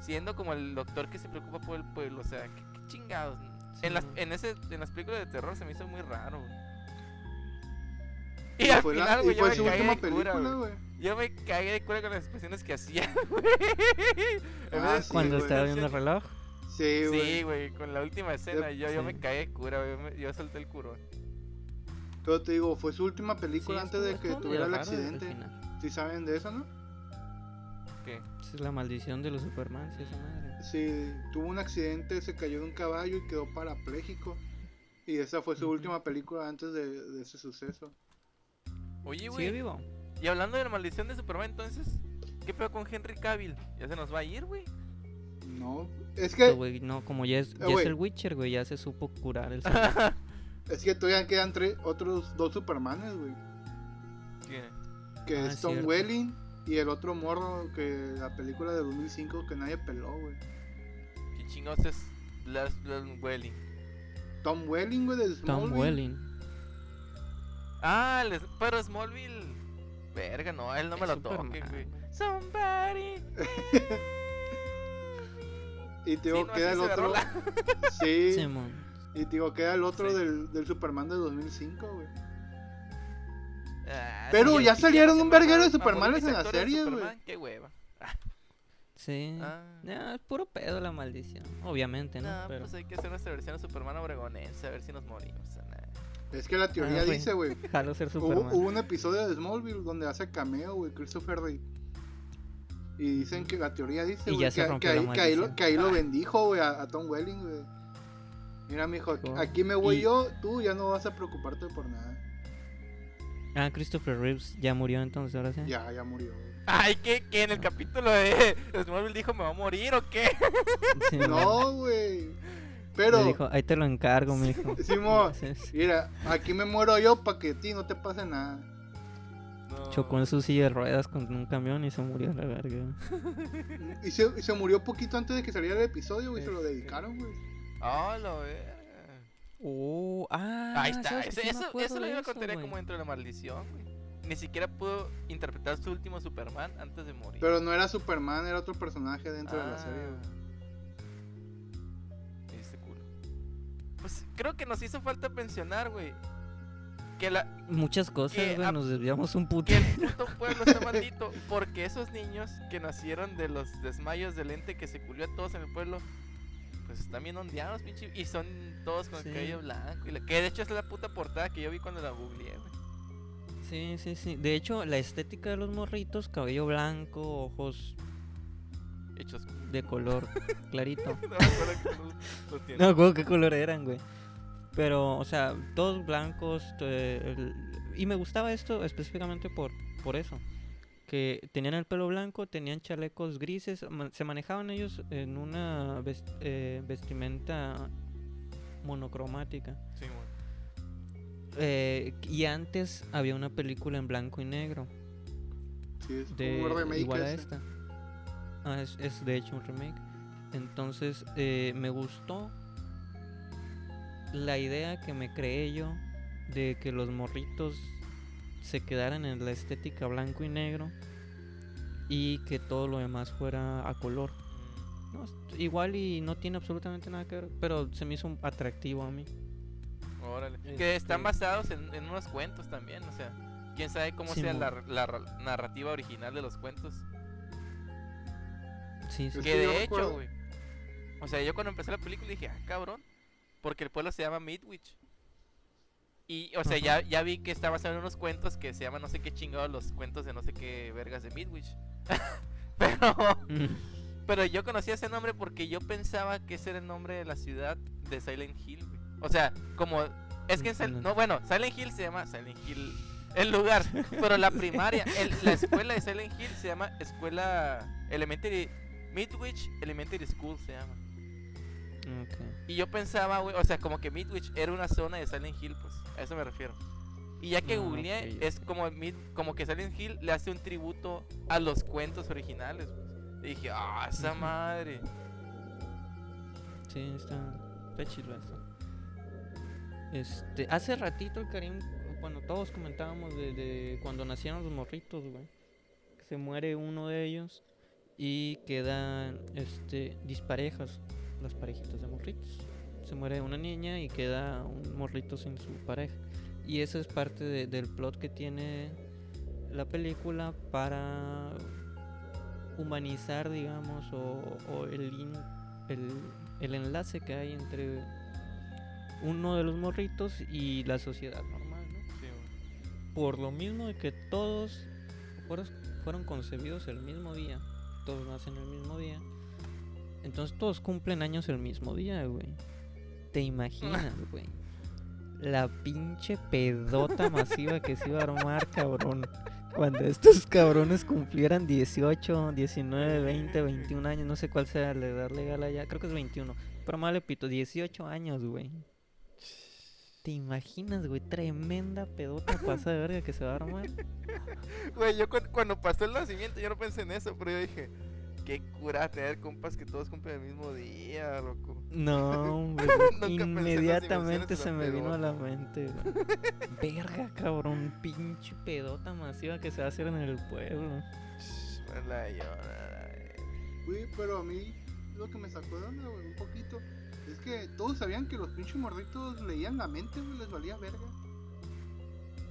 Siendo como el doctor que se preocupa por el pueblo, o sea, qué, qué chingados. En las, en ese, en las películas de terror se me hizo muy raro, güey. Y, Y al fue, la- final, güey, yo fue me última de cura, película, güey. Yo me cagué de cura con las expresiones que hacía, güey. Ah, sí, Cuando güey. estaba viendo el reloj. Sí, güey. Sí, güey, con la última escena, yo, yo me caí de cura, güey, yo, me- yo solté el curón. Pero te digo, fue su última película Sí, antes de que tuviera el accidente. ¿Sí saben de eso, no? ¿Qué? Esa Es la maldición de los Superman, sí, esa madre. Sí, tuvo un accidente, se cayó de un caballo y quedó parapléjico. Y esa fue su última película antes de, de ese suceso. Oye, ¿Sigue güey, vivo? y hablando de la maldición de Superman, entonces, ¿qué pedo con Henry Cavill? Ya se nos va a ir, güey. No, es que, no, como ya es, ya es el Witcher, güey, ya se supo curar el es que todavía quedan tres, otros dos Supermanes, güey. ¿Qué? Que Ah, es es Tom cierto. Welling y el otro morro que la película de 2005 que nadie peló, güey. ¿Qué chingados es Lars Welling? Tom Welling, güey, de Tom Smallville. Welling. Ah, les- pero Smallville. Verga, no, él no me lo toquen, güey. Somebody. Y te Sí, digo, no, queda el otro. Sí, y te digo, queda el otro Sí. del, del Superman de 2005, güey. Ah, Pero sí, ya salieron un verguero de Superman, Supermanes en la serie, güey. Qué hueva. Sí. Ah. Ya, es puro pedo la maldición. Obviamente, ¿no? No, Pero. pues hay que hacer nuestra versión de Superman obregonense, a ver si nos morimos. nah. Es que la teoría Ah, güey. dice, güey. Jalo ser Hubo, Superman. hubo un episodio de Smallville donde hace cameo, güey, Christopher Reeve. Y dicen que la teoría dice, güey, que, ahí, la que ahí lo, maldición. que ahí lo bendijo, güey, a, a Tom Welling, güey. Mira, mijo, aquí, aquí me voy Y- yo, tú ya no vas a preocuparte por nada. Ah, Christopher Reeves ya murió entonces, ahora sí. Ya, ya murió. Ay, ¿qué? ¿Que en el capítulo de Smallville dijo me va a morir o qué? Sí, No, güey. Pero, dijo, ahí te lo encargo, mijo. Simón, Sí, sí. mira, aquí me muero yo para que a ti no te pase nada. No. Chocó en su silla de ruedas con un camión y se murió a la verga. Y se, y se murió poquito antes de que saliera el episodio, güey, se lo dedicaron, güey. Ah, lo verga. Oh, ah, Ahí está, eso, lo de iba a eso, contar güey. como dentro de la maldición, güey. Ni siquiera pudo interpretar su último Superman antes de morir. Pero no era Superman, era otro personaje dentro de la Ah. serie, güey. Me diste culo. Pues creo que nos hizo falta mencionar, güey. Que la, Muchas cosas, Que güey, a- nos desviamos un puto. que el puto pueblo está maldito porque esos niños que nacieron de los desmayos del ente que se culió a todos en el pueblo pues están bien ondeados pinche y son todos con Sí. el cabello blanco y la- que de hecho es la puta portada que yo vi cuando la googleé güey. Sí, sí, sí. De hecho, la estética de los morritos, cabello blanco, ojos hechos de color clarito. no tiene. No me acuerdo qué color eran, güey. Pero, o sea, todos blancos. eh, y me gustaba esto específicamente por, por eso. Que tenían el pelo blanco, tenían chalecos grises, se manejaban ellos en una eh, vestimenta monocromática. Sí, güey. Eh, y antes había una película en blanco y negro. Sí, es de un remake igual a esta. Ah, es, es de hecho un remake. Entonces eh, me gustó la idea que me creé yo de que los morritos se quedaran en la estética blanco y negro y que todo lo demás fuera a color. No, igual y no tiene absolutamente nada que ver, pero se me hizo un atractivo a mí. Órale. Que están basados en, en unos cuentos también, o sea. quién sabe cómo Sí, sea la, la ra- narrativa original de los cuentos. Sí, sí. Es que de hecho, güey. O sea, yo cuando empecé la película dije, ah, cabrón. Porque el pueblo se llama Midwich. Y, o sea, ya, ya vi que está basado en unos cuentos que se llaman no sé qué chingados los cuentos de no sé qué vergas de Midwich. pero, Mm. pero yo conocía ese nombre porque yo pensaba que ese era el nombre de la ciudad de Silent Hill, güey. O sea, como. Es que en No, bueno, Silent Hill se llama Silent Hill. El lugar. Pero la primaria, el- la escuela de Silent Hill se llama Escuela Elementary. Midwich Elementary School se llama. Y yo pensaba, güey, o sea, como que Midwich era una zona de Silent Hill, pues, a eso me refiero. Y ya que Ah, googleé, ok, es como, Mid- como que Silent Hill le hace un tributo a los cuentos originales, pues. Y dije, ah, esa madre. Sí, está, está chido eso. Este, hace ratito el Karim, cuando todos comentábamos de, de cuando nacieron los morritos, güey. Se muere uno de ellos y quedan este disparejas, las parejitas de morritos. Se muere una niña y queda un morrito sin su pareja. Y eso es parte de- del plot que tiene la película para humanizar, digamos, o, o el, in- el, el enlace que hay entre uno de los morritos y la sociedad normal, ¿no? Por lo mismo de que todos fueron, fueron concebidos el mismo día, todos nacen el mismo día, entonces todos cumplen años el mismo día, güey. ¿Te imaginas, güey? La pinche pedota masiva que se iba a armar, cabrón. Cuando estos cabrones cumplieran 18, 19, 20, 21 años, no sé cuál sea la edad legal allá, creo que es 21. Pero mal le pito, 18 años, güey. ¿Te imaginas, güey? Tremenda pedota pasa de verga que se va a armar. Güey, yo cu- cuando pasó el nacimiento yo no pensé en eso, pero yo dije, qué cura tener compas que todos cumplen el mismo día, loco. No, inmediatamente se me vino a la mente, güey. Verga, cabrón, pinche pedota masiva que se va a hacer en el pueblo. Me la llora, Güey, pero a mí lo que me sacó de onda, güey, un poquito, es que todos sabían que los pinches morritos leían la mente, güey, les valía verga.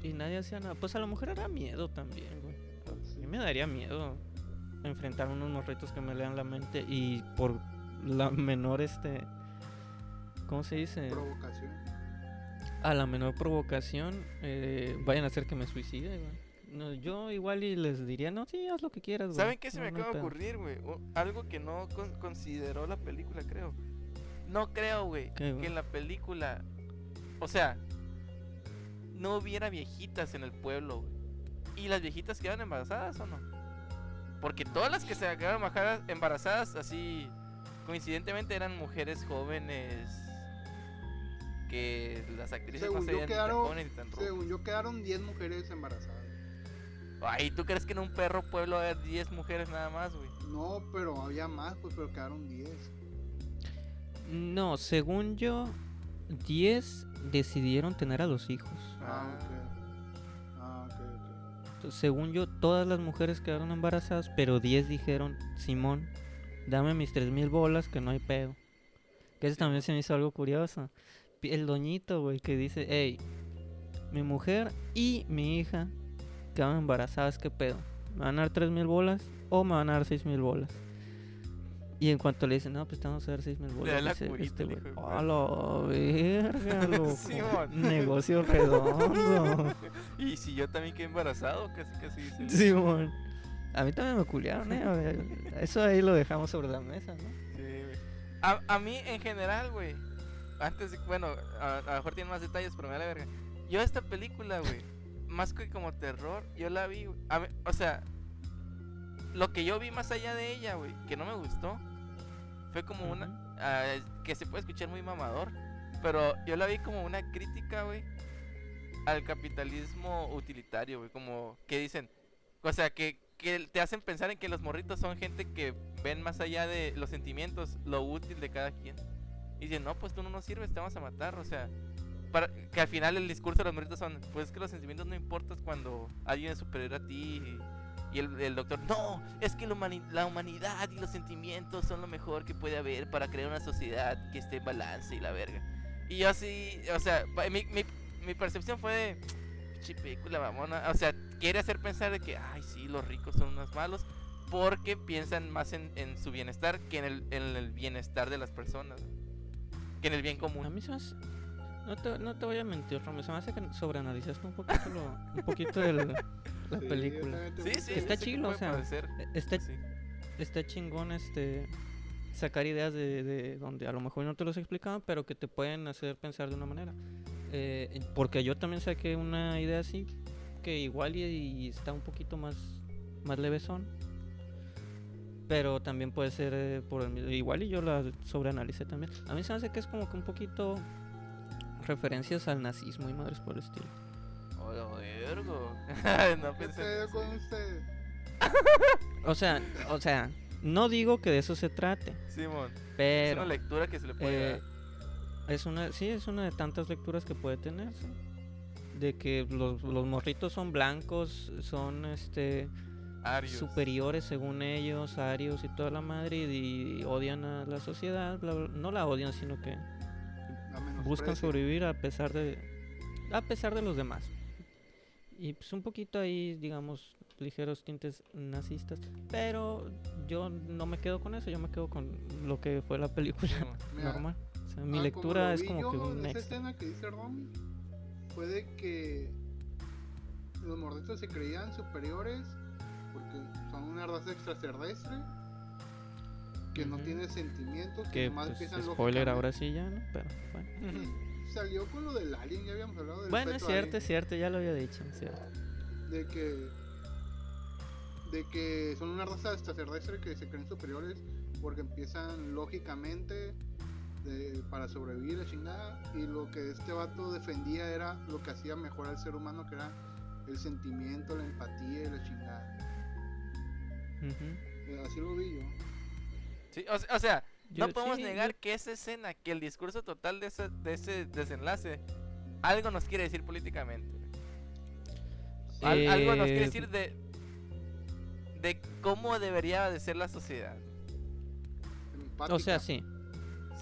Y nadie hacía nada. Pues a la mujer era miedo también, güey. A mí me daría miedo enfrentar unos morritos que me lean la mente y por la menor, este... ¿Cómo se dice? Provocación. a la menor provocación eh, vayan a hacer que me suicide, güey. No, yo igual y les diría, no, sí, haz lo que quieras, güey. ¿Saben qué se no, me no acaba de pedo". ocurrir, güey? O- Algo que no con- consideró la película, creo. No creo, güey, ¿Qué, güey? que en la película, o sea, no hubiera viejitas en el pueblo, güey. ¿Y las viejitas quedan embarazadas o no? Porque todas las que se quedaron embarazadas- así, coincidentemente eran mujeres jóvenes que las actrices Según no se yo veían ni tan quedaron- jóvenes ni tan. Según yo quedaron 10 mujeres embarazadas. Ay, ¿tú crees que en un perro pueblo va a haber 10 mujeres nada más, güey? No, pero había más, pues, pero quedaron 10. No, según yo, 10 decidieron tener a los hijos. Ah, ok. Según yo, todas las mujeres quedaron embarazadas, pero 10 dijeron, Simón, dame mis 3000 bolas que no hay pedo. Que eso también se me hizo algo curioso. El doñito, güey, que dice, hey, mi mujer y mi hija quedaron embarazadas, ¿qué pedo? ¿Me van a dar 3000 bolas o me van a dar 6000 bolas? Y en cuanto le dicen, no, pues te vamos a dar 6000 bolas. da la dice este güey, hijo de a la verga, loco. Negocio redondo. Y si yo también quedé embarazado, casi casi dice. Simón. A mí también me culiaron, ¿eh? Eso ahí lo dejamos sobre la mesa, ¿no? Sí, güey. A, a mí en general, güey. Antes, de- bueno, a, lo mejor tiene más detalles, pero me da la verga. Yo esta película, güey, más que como terror, yo la vi, güey, a mí- o sea, lo que yo vi más allá de ella, güey, que no me gustó, fue como una, ah, que se puede escuchar muy mamador, pero yo la vi como una crítica, güey, al capitalismo utilitario, güey, como que dicen, o sea, que, que te hacen pensar en que los morritos son gente que ven más allá de los sentimientos, lo útil de cada quien. Y dicen, no, pues tú no nos sirves, te vamos a matar, o sea, para, que al final el discurso de los morritos son, pues es que los sentimientos no importan cuando alguien es superior a ti. Y, el, el doctor, no, es que la, humani- la humanidad y los sentimientos son lo mejor que puede haber para crear una sociedad que esté en balance y la verga. Y yo así, o sea, mi, mi, mi percepción fue de, película, vamos a... O sea, quiere hacer pensar de que, ay, sí, los ricos son unos malos. Porque piensan más en, en su bienestar que en el, en el bienestar de las personas. Que en el bien A común. mí se me hace- No te, no te voy a mentir, Romeo. Se me hace que sobreanalizaste un poquito, lo- un poquito el- la Sí, película. Sí, sí, Está chilo, o sea, parecer, Está, sí. está chingón este sacar ideas de, de donde a lo mejor no te los explicaban, pero que te pueden hacer pensar de una manera. Eh, porque yo también saqué una idea así, que igual y, y está un poquito más, más levesón. Pero también puede ser eh, por el igual y yo la sobreanalicé también. A mí se me hace que es como que un poquito referencias al nazismo y madres por el estilo. Hola, vergo. no ¿Qué pensé en con? O sea, o sea, no digo que de eso se trate, Simón, es pero una lectura que se le puede Eh, es una, sí, es una de tantas lecturas que puede tener, sí. De que los, los morritos son blancos, son este. Arios. superiores según ellos, arios y toda la madre, y, y odian a la sociedad, bla, bla, no la odian, sino que buscan sobrevivir a pesar de a pesar de los demás. Y pues un poquito ahí, digamos, ligeros tintes nazistas, pero yo no me quedo con eso, yo me quedo con lo que fue la película. Mira, normal. O sea, Ah, mi como lectura es como que un esa escena que dice Romy fue de que los morditos se creían superiores porque son una raza extraterrestre que no Ujú. tiene sentimientos, que, nomás pues, piensan spoiler ahora sí ya, ¿no? Pero bueno. Salió con lo del alien, ya habíamos hablado del Bueno, es cierto, es cierto, ya lo había dicho, es cierto. de que de que son una raza extraterrestre que se creen superiores porque empiezan lógicamente de- para sobrevivir la chingada y lo que este vato defendía era lo que hacía mejor al ser humano que era el sentimiento, la empatía y la chingada. Ujú. Eh, Así lo vi yo. Sí, o, se- o sea, no podemos sí, yo- negar que esa escena, que el discurso total de ese, de ese desenlace, algo nos quiere decir políticamente. Al- algo nos quiere Eh, decir de, de cómo debería de ser la sociedad. O sea, sí,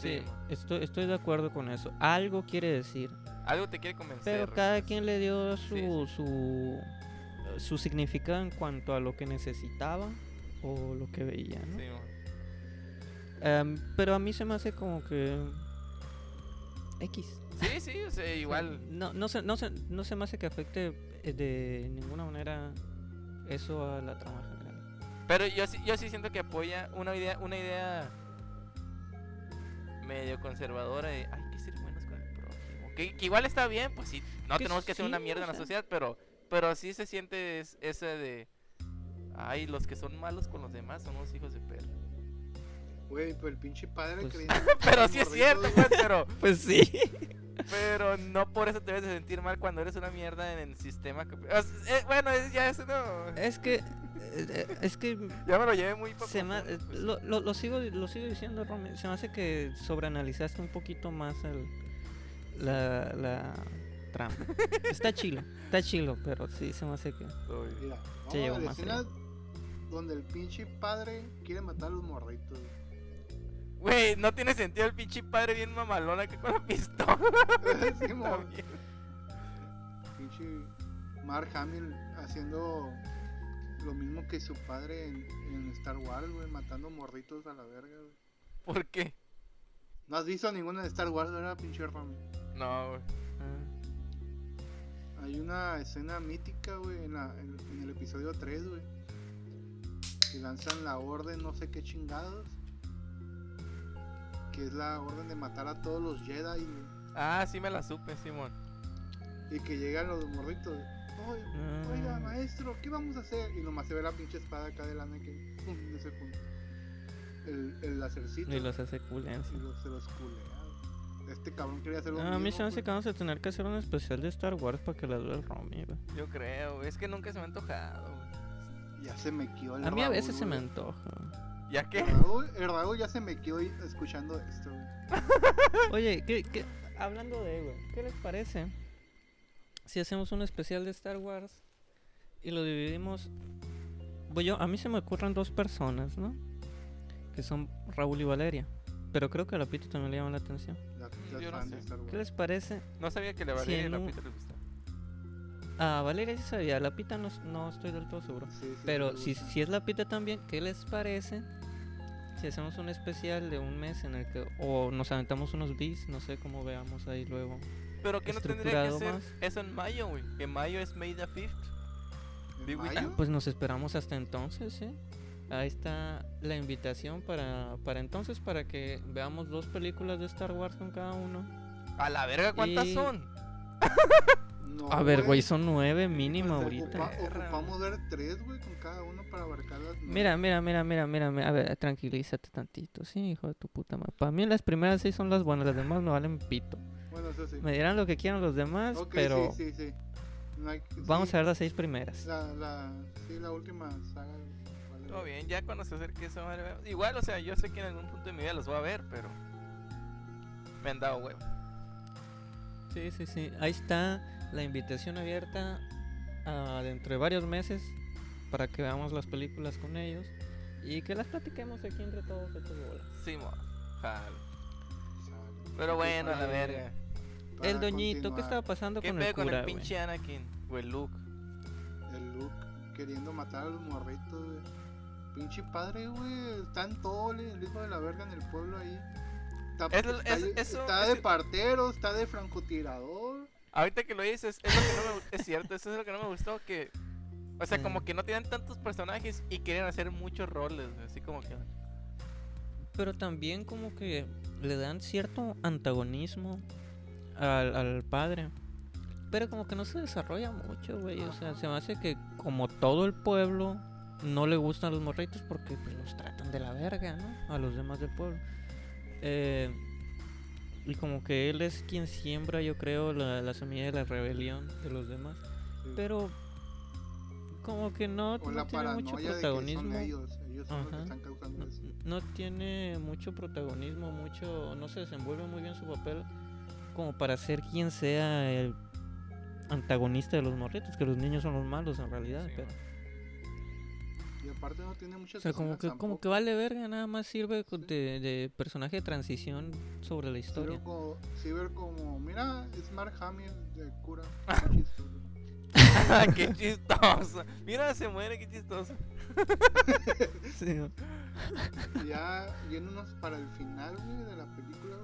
Sí, sí, estoy, estoy de acuerdo con eso. Algo quiere decir, algo te quiere convencer. pero cada quien le dio su, Sí, su, su significado en cuanto a lo que necesitaba o lo que veía, ¿no? Sí, Em, pero a mí se me hace como que X. sí, sí, o sea, igual. No, no, se, no, se, no se me hace que afecte eh, de ninguna manera eso a la trama general. Pero yo sí, yo sí siento que apoya una idea, una idea medio conservadora de hay que ser buenos con el prójimo. Que, que igual está bien, pues sí, no Que tenemos que hacer una mierda o en la sociedad, pero, pero sí se siente es- ese de ay, los que son malos con los demás son los hijos de perro. Güey, pero el pinche padre Pues- creyendo Pero sí es cierto, pues, pero, Pues sí. pero no por eso te debes de sentir mal cuando eres una mierda en el sistema. que- o sea, eh, bueno, es- ya eso no. Es que. eh, Es que. Ya me lo llevé muy Se me- profundo, pues. lo, lo- lo sigo, lo sigo diciendo, Romy. Se me hace que sobreanalizaste un poquito más el, la, la trama. Está chilo, está chilo, pero sí se me hace que. Mira, Se vamos llevó a la más escena donde el pinche padre quiere matar a los morritos. Güey, no tiene sentido el pinche padre bien mamalona que con la pistola. Sí, pinche Mark Hamill haciendo lo mismo que su padre en, en Star Wars, güey, matando morritos a la verga, güey. ¿Por qué? ¿No has visto ninguna de Star Wars, verdad, pinche Rami? No, güey. ah, Hay una escena mítica, güey, en, en- en el episodio 3, güey. Que lanzan la orden, no sé qué chingados. Que es la orden de matar a todos los Jedi. Ah, sí me la supe, Simón. Y que llegan los morritos. "Oye, Oiga, ah, maestro, ¿qué vamos a hacer? Y nomás se ve la pinche espada acá de lana que. El, el lacercito. y los hace culencia. y los- se los culea. Este cabrón quería hacer lo Ah, a mí se me hace que vamos a tener que hacer un especial de Star Wars para que la dure el Romy, güey. Yo creo. Es que nunca se me ha antojado, güey. Ya se me quedó el A mí a veces se me güey. antoja. ¿Ya qué? El Raúl, el Raúl ya se me quedó escuchando esto, güey. Oye, ¿qué, qué- hablando de, güey, ¿qué les parece si hacemos un especial de Star Wars y lo dividimos? Pues yo, a mí se me ocurren dos personas, ¿no? Que son Raúl y Valeria. Pero creo que a la Pito también le llama la atención. La, la yo no sé. de Star Wars. ¿Qué les parece? No sabía que le Sí, valía y la un- pita le gustaba. Ah, Valeria sí sabía, la pita no, no estoy del todo seguro. Sí, sí, Pero si, si es la pita también, ¿qué les parece? Si hacemos un especial de un mes en el que. O nos aventamos unos bis, no sé cómo veamos ahí luego. Pero que no tendría que ser más. eso en mayo, güey. Que mayo es May the 5th. ¿En Big Week. mayo? Pues nos esperamos hasta entonces, ¿sí? Ahí está la invitación para, para entonces, para que veamos dos películas de Star Wars con cada uno. A la verga, ¿cuántas Y- son? No, A ver, güey, son nueve mínimo Pues, ahorita. ocupa- ocupamos ver tres, güey, con cada uno para abarcar las nueve. Mira, mira, mira, mira, mira, mira, a ver, tranquilízate tantito, sí, hijo de tu puta madre. Para mí las primeras seis son las buenas, las demás me valen pito. Bueno, eso sí. Me dirán lo que quieran los demás, Ok, pero sí, sí. No vamos sí, a ver las seis primeras. La, la, sí, la última saga. vale, Todo bien, ya cuando se acerque esa madre. Igual, o sea, yo sé que en algún punto de mi vida los voy a ver, pero. Me han dado huevo. Sí, sí, sí. Ahí está la invitación abierta a dentro de varios meses para que veamos las películas con ellos y que las platiquemos aquí entre todos estos bolas. Sí. Sale. Pero bueno, a la verga. El doñito, ¿qué estaba pasando ¿Qué con el con cura, el güey? pinche Anakin? O el Luke. El Luke queriendo matar a los morritos. Pinche padre, güey. Está en todo el el hijo de la verga en el pueblo ahí. Está, Es está- es- eso- está es- de partero, está de francotirador. Ahorita que lo dices, es lo que no me es cierto, eso es lo que no me gustó que o sea, como Mm. que no tienen tantos personajes y quieren hacer muchos roles, así como que Pero también como que le dan cierto antagonismo al, al padre. Pero como que no se desarrolla mucho, güey. O sea, se me hace que como todo el pueblo no le gustan los morritos porque pues, los tratan de la verga, ¿no? A los demás del pueblo. Eh, y como que él es quien siembra, yo creo, la, la semilla de la rebelión de los demás. Sí. Pero como que no, tiene mucho protagonismo. ellos. Ellos No, eso. no tiene mucho protagonismo, mucho, no se desenvuelve muy bien su papel como para ser quien sea el antagonista de los morritos, que los niños son los malos en realidad, Sí, pero Y aparte no tiene o muchas sea, como que como que vale verga, nada más sirve de, de personaje de transición sobre la historia. ver como, sí ver como, mira, es Mark Hamill de cura. Qué chistoso. qué chistoso. Mira, se muere, qué chistoso. Sí, ¿no? Y ya yéndonos para el final, güey, de la película.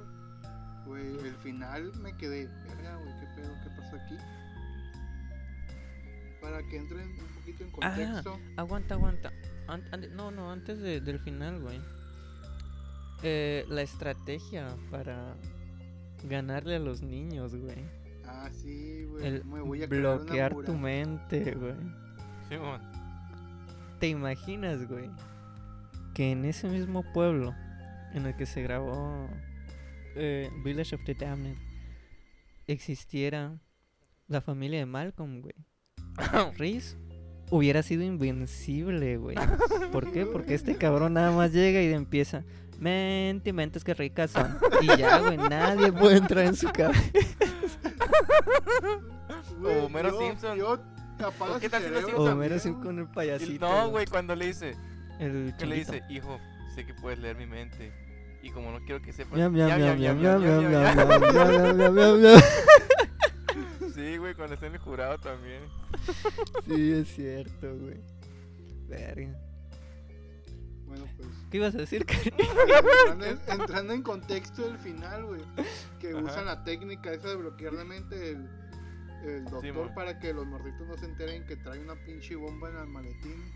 Güey, el final me quedé, verga, güey, qué pedo, qué pasó aquí. Para que entren un poquito en Ah, contexto. Aguanta, aguanta. An- an- no, no, antes de- del final, güey. Eh, la estrategia para ganarle a los niños, güey. Ah, sí, güey. El Me voy a crear una bloquear tu mente, güey. Simón. ¿Te imaginas, güey? Que en ese mismo pueblo en el que se grabó eh, Village of the Damned existiera la familia de Malcolm, güey. Reese hubiera sido invencible, güey. ¿Por qué? Porque este cabrón nada más llega y empieza. Mente, mentes que ricas son. Y ya, güey, nadie puede entrar en su cabeza. Güey, Homero Simpson. Yo ¿Qué tal si cerebro Simpson? Homero güey. con el payasito. no, güey, cuando le dice, El que le dice, hijo, sé que puedes leer mi mente. Y como no quiero que sepas. Sí, güey, cuando está en el jurado también. Sí, es cierto, güey. Verga. Bueno, pues. ¿Qué ibas a decir, Cari? entrando, en, entrando en contexto del final, güey. Que Ajá. usan la técnica esa de bloquear la mente del el doctor para que los morritos no se enteren que trae una pinche bomba en el maletín.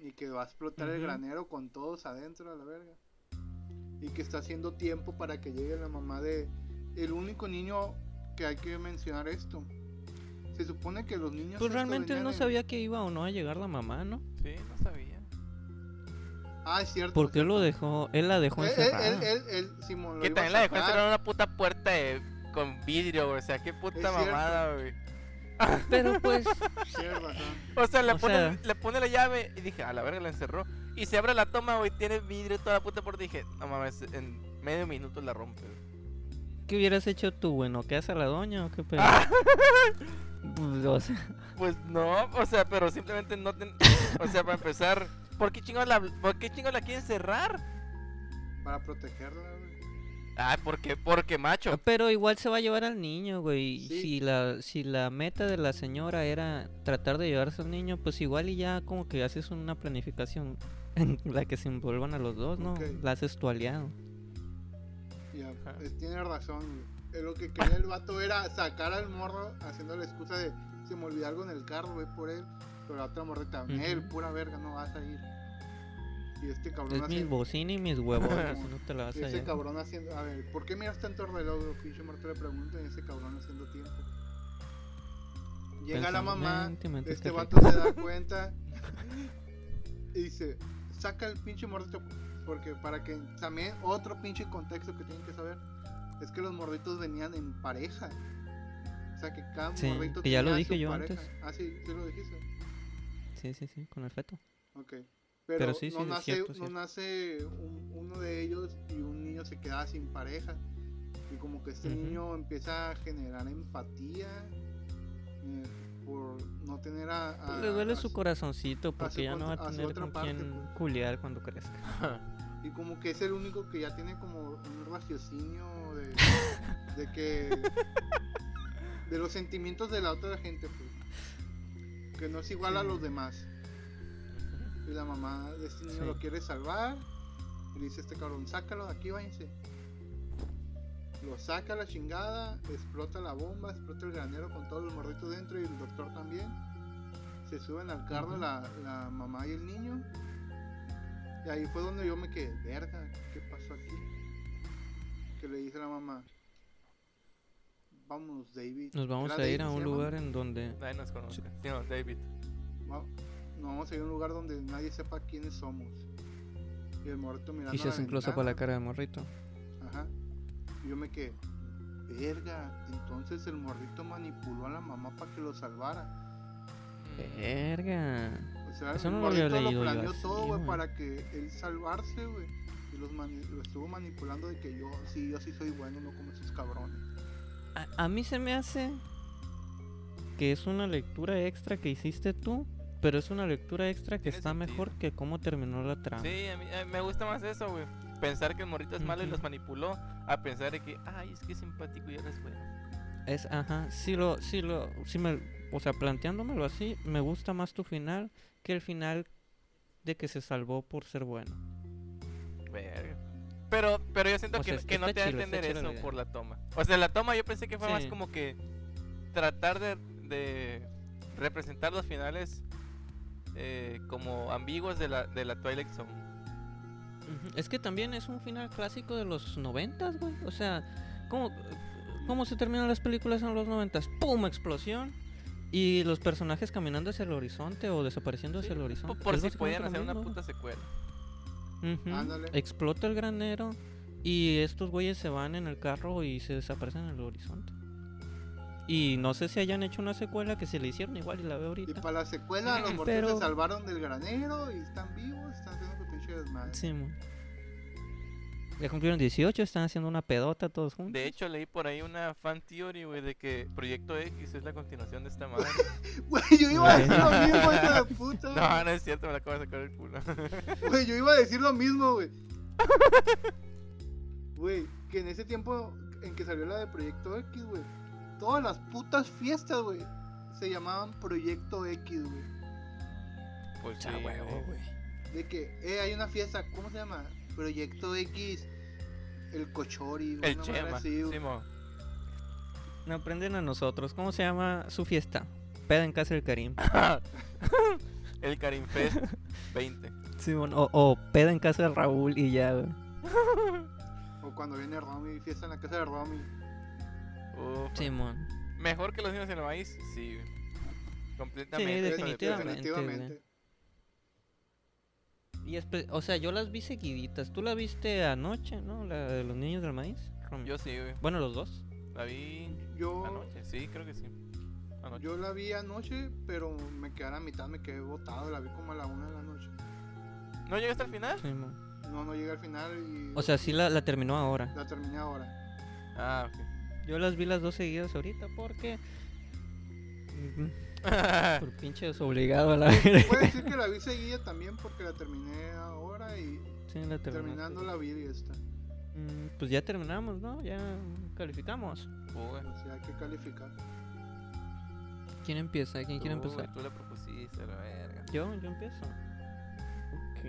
Y que va a explotar el granero con todos adentro a la verga. Y que está haciendo tiempo para que llegue la mamá de. El único niño que hay que mencionar esto. Se supone que los niños. Pues realmente él no en- sabía que iba o no a llegar la mamá, ¿no? Sí, no sabía. Ah, es cierto. ¿Por qué lo dejó? Él la dejó Él, encerrada. él, él, él, Simón, lo Que también la dejó sacar. encerrar en una puta puerta de- con vidrio, güey. O sea, qué puta Es mamada, güey. Pero pues. O sea, le, O pone, sea- le pone la llave y dije, a la verga la encerró. Y se abre la toma, güey, tiene vidrio toda la puta puerta. Y dije, no mames, en medio minuto la rompe. güey. ¿Qué hubieras hecho tú, güey? ¿No quedas a la doña o qué pedo? Ah. Pues, o sea, Pues no, o sea, pero simplemente no ten... O sea, para empezar, ¿por qué chingos la, por qué chingos la quieren cerrar? Para protegerla, güey. Ah, ¿por qué? Porque macho. Pero igual se va a llevar al niño, güey. Sí. Si la si la meta de la señora era tratar de llevarse al niño, pues igual y ya como que haces una planificación en la que se envuelvan a los dos, ¿no? La haces tu aliado. Pues, tiene razón. Eh, Lo que quería el vato era sacar al morro haciendo la excusa de se me olvidó algo en el carro, güey, por él. Pero la otra morrita, Ujú. él, pura verga, no vas a ir. Y este cabrón Es mis haciendo. bocina y mis huevos, si no te la vas Y a ese cabrón haciendo. A ver, ¿por qué miras tanto reloj? Pinche muerto le pregunta y ese cabrón haciendo tiempo. Llega la mamá, "Mente, mente, este vato se da cuenta y dice, saca el pinche mordito. Porque para que también otro pinche contexto que tienen que saber es que los morditos venían en pareja. O sea que cada Sí, mordito que ya lo dije yo pareja. antes. Ah, sí, sí lo dijiste. Sí, sí, sí, con el feto. Ok. Pero, Pero sí, no, sí, es nace, cierto, no cierto. nace un- uno de ellos y un niño se queda sin pareja. Y como que este Ujú. niño empieza a generar empatía eh, por no tener a... a- Le duele a su su- corazoncito su porque ya no va a tener con parte, quién pues. culiar cuando crezca. Y como que es el único que ya tiene como un raciocinio de, de que... De los sentimientos de la otra gente, pues. Que no es igual a los demás. Y la mamá de este niño Sí. lo quiere salvar. Y le dice a este cabrón, sácalo de aquí, váyanse. Lo saca a la chingada, explota la bomba, explota el granero con todos los morditos dentro y el doctor también. Se suben al carro la, la mamá y el niño. Y ahí fue donde yo me quedé, verga, ¿qué pasó aquí? Que le dice a la mamá, vamos David. Nos vamos ¿Era a ir David a un llama? lugar en donde... Nadie nos conoce. Sí, no, David. Va- Nos vamos a ir a un lugar donde nadie sepa quiénes somos. Y el morrito mirando Y se hace un close para la cara del morrito. Ajá. Y yo me quedé, verga, entonces el morrito manipuló a la mamá para que lo salvara. Verga. O sea, Eso no lo había lo leído yo planeó así, todo, güey, para que él salvarse, güey. Y los mani- lo estuvo manipulando de que yo, sí, yo sí soy bueno, no como esos cabrones. A, a mí se me hace que es una lectura extra que hiciste tú, pero es una lectura extra que está sentido. mejor que cómo terminó la trama. Sí, a mí, a mí me gusta más eso, güey. Pensar que el morrito es malo y los manipuló, a pensar de que, ay, es que es simpático y él es bueno. Es, ajá, si lo, si lo, si me, o sea, planteándomelo así, me gusta más tu final que el final de que se salvó por ser bueno. Verga. Pero, pero yo siento O que, sea, que no te da a entender la eso por la toma. O sea, la toma yo pensé que fue más como que tratar de, de representar los finales eh, como ambiguos de la, de la Twilight Zone. Es que también es un final clásico de los noventas, güey. O sea, ¿cómo, ¿cómo se terminan las películas en los noventas? ¡Pum! Explosión. Y los personajes caminando hacia el horizonte o desapareciendo hacia el horizonte. por si lo hacer una puta secuela. Ándale. Explota el granero y estos güeyes se van en el carro y se desaparecen en el horizonte. Y no sé si hayan hecho una secuela que se le hicieron igual y la veo Y ahorita. para la secuela, los morritos Pero- se salvaron del granero y están vivos, están haciendo su pinche desmadre. Sí. Ya cumplieron 18, están haciendo una pedota todos juntos. De hecho, leí por ahí una fan theory, güey, de que Proyecto X es la continuación de esta madre. Güey, yo iba a decir lo mismo, hijo de puta. no, no es cierto, me la acabo de sacar el culo. Güey, yo iba a decir lo mismo, güey. Güey, que en ese tiempo en que salió la de Proyecto X, güey, todas las putas fiestas, güey, se llamaban Proyecto X, güey. pues sí, huevo, güey. güey. De que, eh, hay una fiesta, ¿cómo se llama? Proyecto X, el Cochori. El Chema, así. No aprenden a nosotros. ¿Cómo se llama su fiesta? Peda en casa del Karim. el Karim Fest 20. Simón, o, o peda en casa de Raúl y ya, güey. O cuando viene Romy, fiesta en la casa de Romy. Uf, Simón. Mejor que los niños en el maíz, sí. güey. Completamente. Sí, definitivamente. Y o sea, yo las vi seguiditas. Tú la viste anoche, ¿no? La de los niños del maíz. Yo sí, güey. Bueno, los dos. La vi Yo, anoche, sí, creo que sí. Anoche. yo la vi anoche, pero me quedé a la mitad, me quedé botado. La vi como a la una de la noche. ¿No llegaste al final? No, no llegué al final y O sea, sí la, la terminó ahora. la terminé ahora. Ah, ok. Yo las vi las dos seguidas ahorita porque. Ujú, Por pinche desobligado a la verga. Puede decir que la vi seguida también porque la terminé ahora y Sí, la terminaste. terminando la vi y esta. Mm, pues ya terminamos, ¿no? Ya calificamos. Uy, O sea, hay que calificar. ¿Quién empieza? ¿Quién quiere tú, empezar? Tú la propusiste, la verga. Yo, yo empiezo. Ok.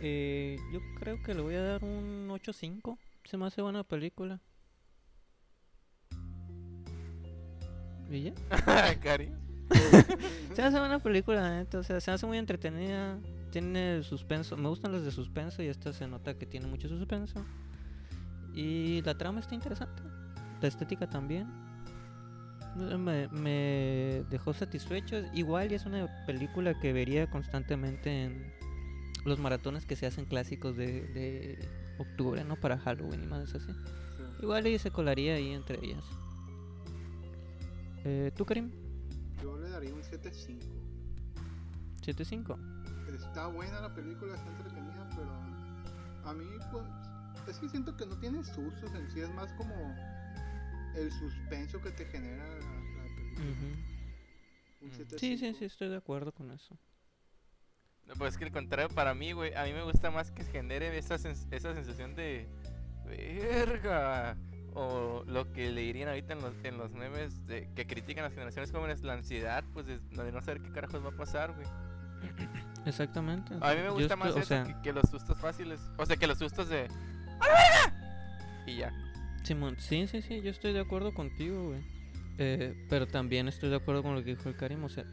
Eh, yo creo que le voy a dar un 8.5. Se me hace buena película. ¿Y ya? Cari. Se hace buena película, la neta, O sea, se hace muy entretenida. Tiene suspenso. Me gustan las de suspenso y esta se nota que tiene mucho suspenso. Y la trama está interesante. La estética también. Me, me dejó satisfecho. Igual y es una película que vería constantemente en los maratones que se hacen clásicos de, de octubre, ¿no? Para Halloween y más así. Sí. Igual y se colaría ahí entre ellas. Eh, ¿Tú, Karim? Daría un 7.5. 7.5. Está buena la película, está entretenida, pero a mí, pues, es que siento que no tiene sustos en sí, es más como el suspenso que te genera la, la película. Un Mm. 7.5. Sí, sí, sí, estoy de acuerdo con eso. No, pues es que el contrario para mí, güey. A mí me gusta más que genere esa, sens- esa sensación de. Verga. O lo que le dirían ahorita en los, en los memes de, que critican a las generaciones jóvenes, la ansiedad, pues de, de no saber qué carajos va a pasar, güey. Exactamente. A mí me Yo gusta estoy- más o eso sea, que, que los sustos fáciles. O sea, que los sustos de. Y ya. Simón, sí, sí, sí, yo estoy de acuerdo contigo, güey. Eh, pero también estoy de acuerdo con lo que dijo el Karim. O sea,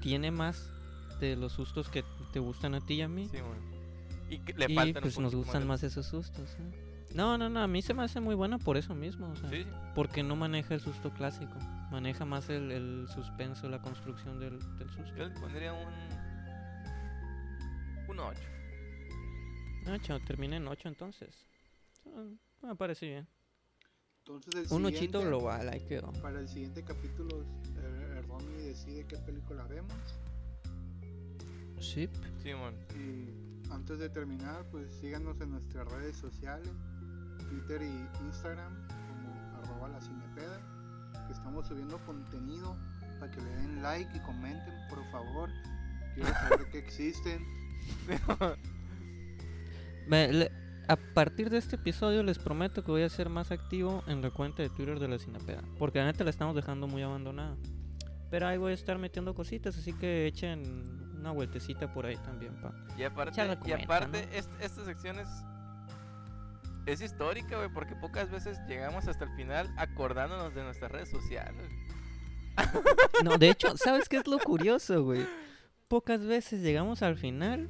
tiene más de los sustos que te gustan a ti y a mí. Sí, güey. Y que le y un pues nos gustan más esos sustos. ¿eh? No, no, no, a mí se me hace muy buena por eso mismo. O sea, Sí, porque no maneja el susto clásico. Maneja más el, el suspenso, la construcción del, del susto. Yo le pondría un. Un 8. 8, termina en 8 entonces. Ah, Me parece bien. Entonces el Un ochito global, ahí quedó. Para el siguiente capítulo, eh, Romy decide qué película vemos. Sí. Sí, man. Y antes de terminar, pues síganos en nuestras redes sociales, Twitter y Instagram, como arroba la cinepeda, que estamos subiendo contenido para que le den like y comenten, por favor. Quiero saber que existen. Me- le- a partir de este episodio les prometo que voy a ser más activo en la cuenta de Twitter de la Cinepeda. Porque la neta la estamos dejando muy abandonada. Pero ahí voy a estar metiendo cositas, así que echen una vueltecita por ahí también, pa. Y aparte, y aparte ¿no? est- esta sección es, histórica, güey, porque pocas veces llegamos hasta el final acordándonos de nuestras redes sociales. No, de hecho, ¿sabes qué es lo curioso, güey? Pocas veces llegamos al final.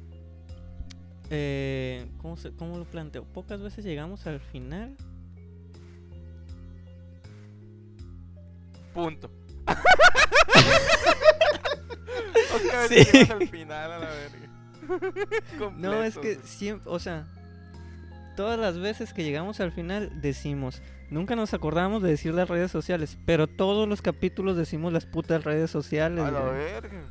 Eh, ¿cómo, se- ¿Cómo lo planteo? Pocas veces llegamos al final. Punto. Pocas Sí. veces llegamos al final a la verga. No, es que siempre, o sea, todas las veces que llegamos al final decimos, nunca nos acordamos de decir las redes sociales, pero todos los capítulos decimos las putas redes sociales. A la verga.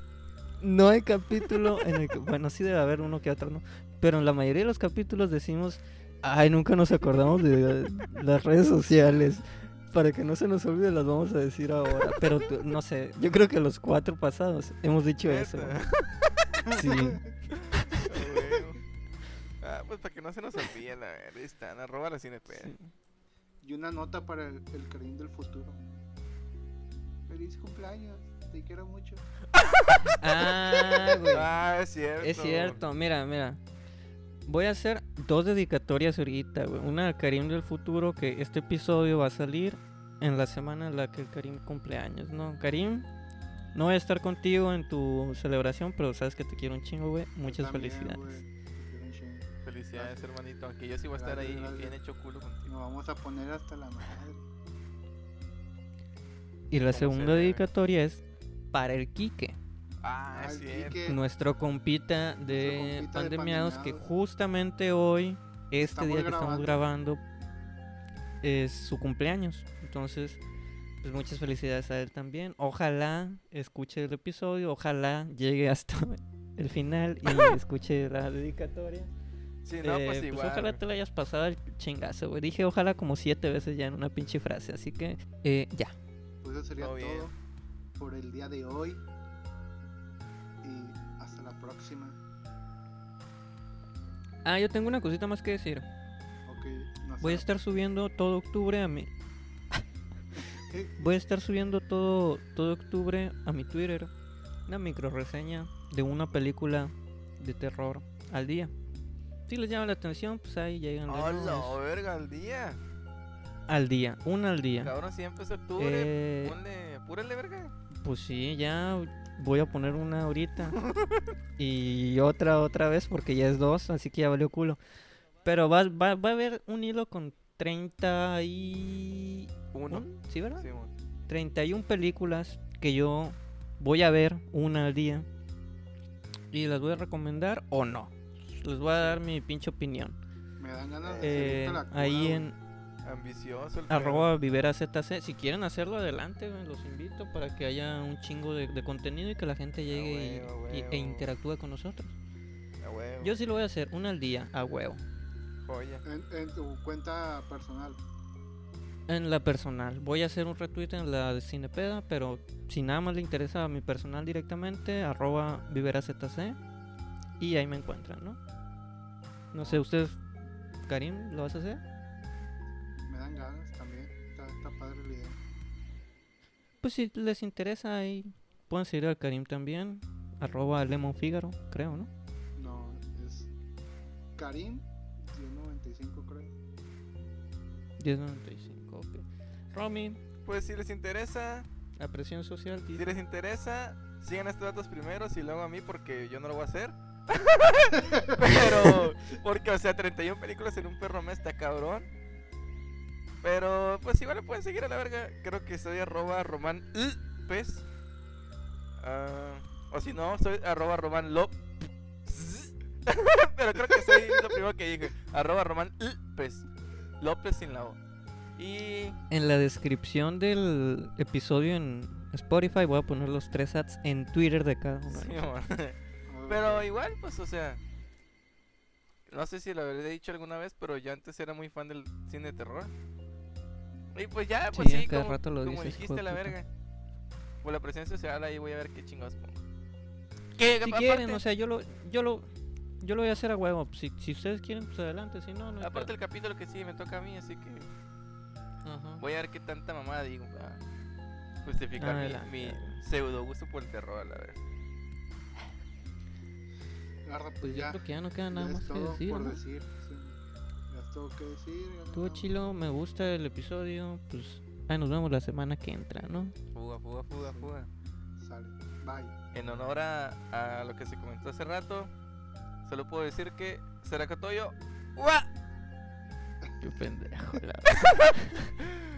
No hay capítulo en el que, bueno, sí debe haber uno que otro, ¿no? Pero en la mayoría de los capítulos decimos, ay, nunca nos acordamos de las redes sociales. Para que no se nos olvide las vamos a decir ahora. Pero no sé, yo creo que los cuatro pasados hemos dicho eso. Sí. A. Ah, pues para que no se nos olvide la verga. Ahí están, arroba la cinepeda. sí. Y una nota para el, el Karim del futuro. Feliz cumpleaños, te quiero mucho. Ah, güey. Ah, es cierto. Es cierto, mira, mira. Voy a hacer dos dedicatorias ahorita, güey. Una al Karim del futuro, que este episodio va a salir en la semana en la que el Karim cumpleaños, ¿no? Karim, no voy a estar contigo en tu celebración, pero sabes que te quiero un chingo, güey. Muchas también, felicidades. Felicidades, hermanito. Aunque yo sí voy a estar Gracias, ahí gracias. bien hecho culo contigo. Nos vamos a poner hasta la madre. Y la ¿Cómo se segunda dedicatoria es para el Quique, Ah, es cierto. Quique. nuestro compita de compita de Pandemiados, que justamente hoy, este Estamos día que estamos grabando. grabando, es su cumpleaños. Entonces, pues muchas felicidades a él también. Ojalá escuche el episodio, ojalá llegue hasta el final y escuche la dedicatoria. Sí, no, Eh, pues igual. ojalá te lo hayas pasado el chingazo, güey. Dije ojalá como siete veces ya en una pinche frase, así que eh, ya. Pues eso sería Todo por el día de hoy. Y hasta la próxima. Ah, yo tengo una cosita más que decir. Ok. que no Voy a estar subiendo todo octubre a mi. Voy a estar subiendo todo, todo octubre a mi Twitter una micro reseña de una película de terror al día. Si les llama la atención, pues ahí llegan ¡Hola, nuevas. verga, al día! Al día, una al día. Cabrón, si empezó octubre, Eh, ponle, apúrale, verga. Pues sí, ya voy a poner una ahorita. y otra otra vez porque ya es dos, así que ya valió culo. Pero va, va, va a haber un hilo con 30 y... Uno. ¿un? ¿Sí, verdad? Simón. 31 películas que yo voy a ver una al día. Y las voy a recomendar o no. Les voy a dar mi pinche opinión. Me dan ganas de Eh, la cura, ahí güey. en Ambicioso el arroba Vivera ZC. Si quieren hacerlo adelante, los invito para que haya un chingo de, de contenido y que la gente llegue y- huevo, a y- e interactúe con nosotros. perro. A huevo. Yo sí lo voy a hacer, una al día, a huevo. Joya. En, en tu cuenta personal. En la personal. Voy a hacer un retweet en la de Cinepeda, pero si nada más le interesa a mi personal directamente, arroba ViveraZC. Y ahí me encuentran, ¿no? No sé, ustedes, Karim, ¿lo vas a hacer? Me dan ganas también. Está, está padre la idea. Pues si les interesa ahí, pueden seguir al Karim también. Arroba Lemon Figaro, creo, ¿no? No, es Karim 1095 creo. 1095, ok. Romy, Pues si les interesa, la presión social. si les interesa, sigan estos datos primero y luego a mí porque yo no lo voy a hacer. Pero, porque, o sea, 31 películas en un perro mes está cabrón. Pero, pues igual le pueden seguir a la verga. Creo que soy arroba roman pez. Ah, o si no, soy arroba roman lop. Pero creo que soy lo primero que dije. Arroba roman pez. López sin la O. Y En la descripción del episodio en Spotify voy a poner los tres ads en Twitter de cada uno. Sí. Pero igual, pues, o sea. No sé si lo habré dicho alguna vez, pero yo antes era muy fan del cine de terror. Y pues ya, pues Sí, como, rato lo como dices, dijiste la verga. Por la presencia social ahí voy a ver qué chingados pongo. Que Si aparte, quieren, o sea, yo lo, yo lo, yo lo voy a hacer a huevo. Si, si ustedes quieren, pues adelante. Si no, no. aparte el capítulo que sí me toca a mí, así que Ajá. voy a ver qué tanta mamada digo para justificar mi, mi pseudo gusto por el terror, a la verdad. Garra, pues Pues yo ya. creo que ya no queda nada más que decir. por ¿no? decir. sí. Ya es todo que decir. no Estuvo chilo, me gusta el episodio. Pues ahí nos vemos la semana que entra, ¿no? Fuga, fuga, fuga, fuga. Sale. Bye. En honor a, a lo que se comentó hace rato, solo puedo decir que será Catoyo. ¡Ua! Qué pendejo. la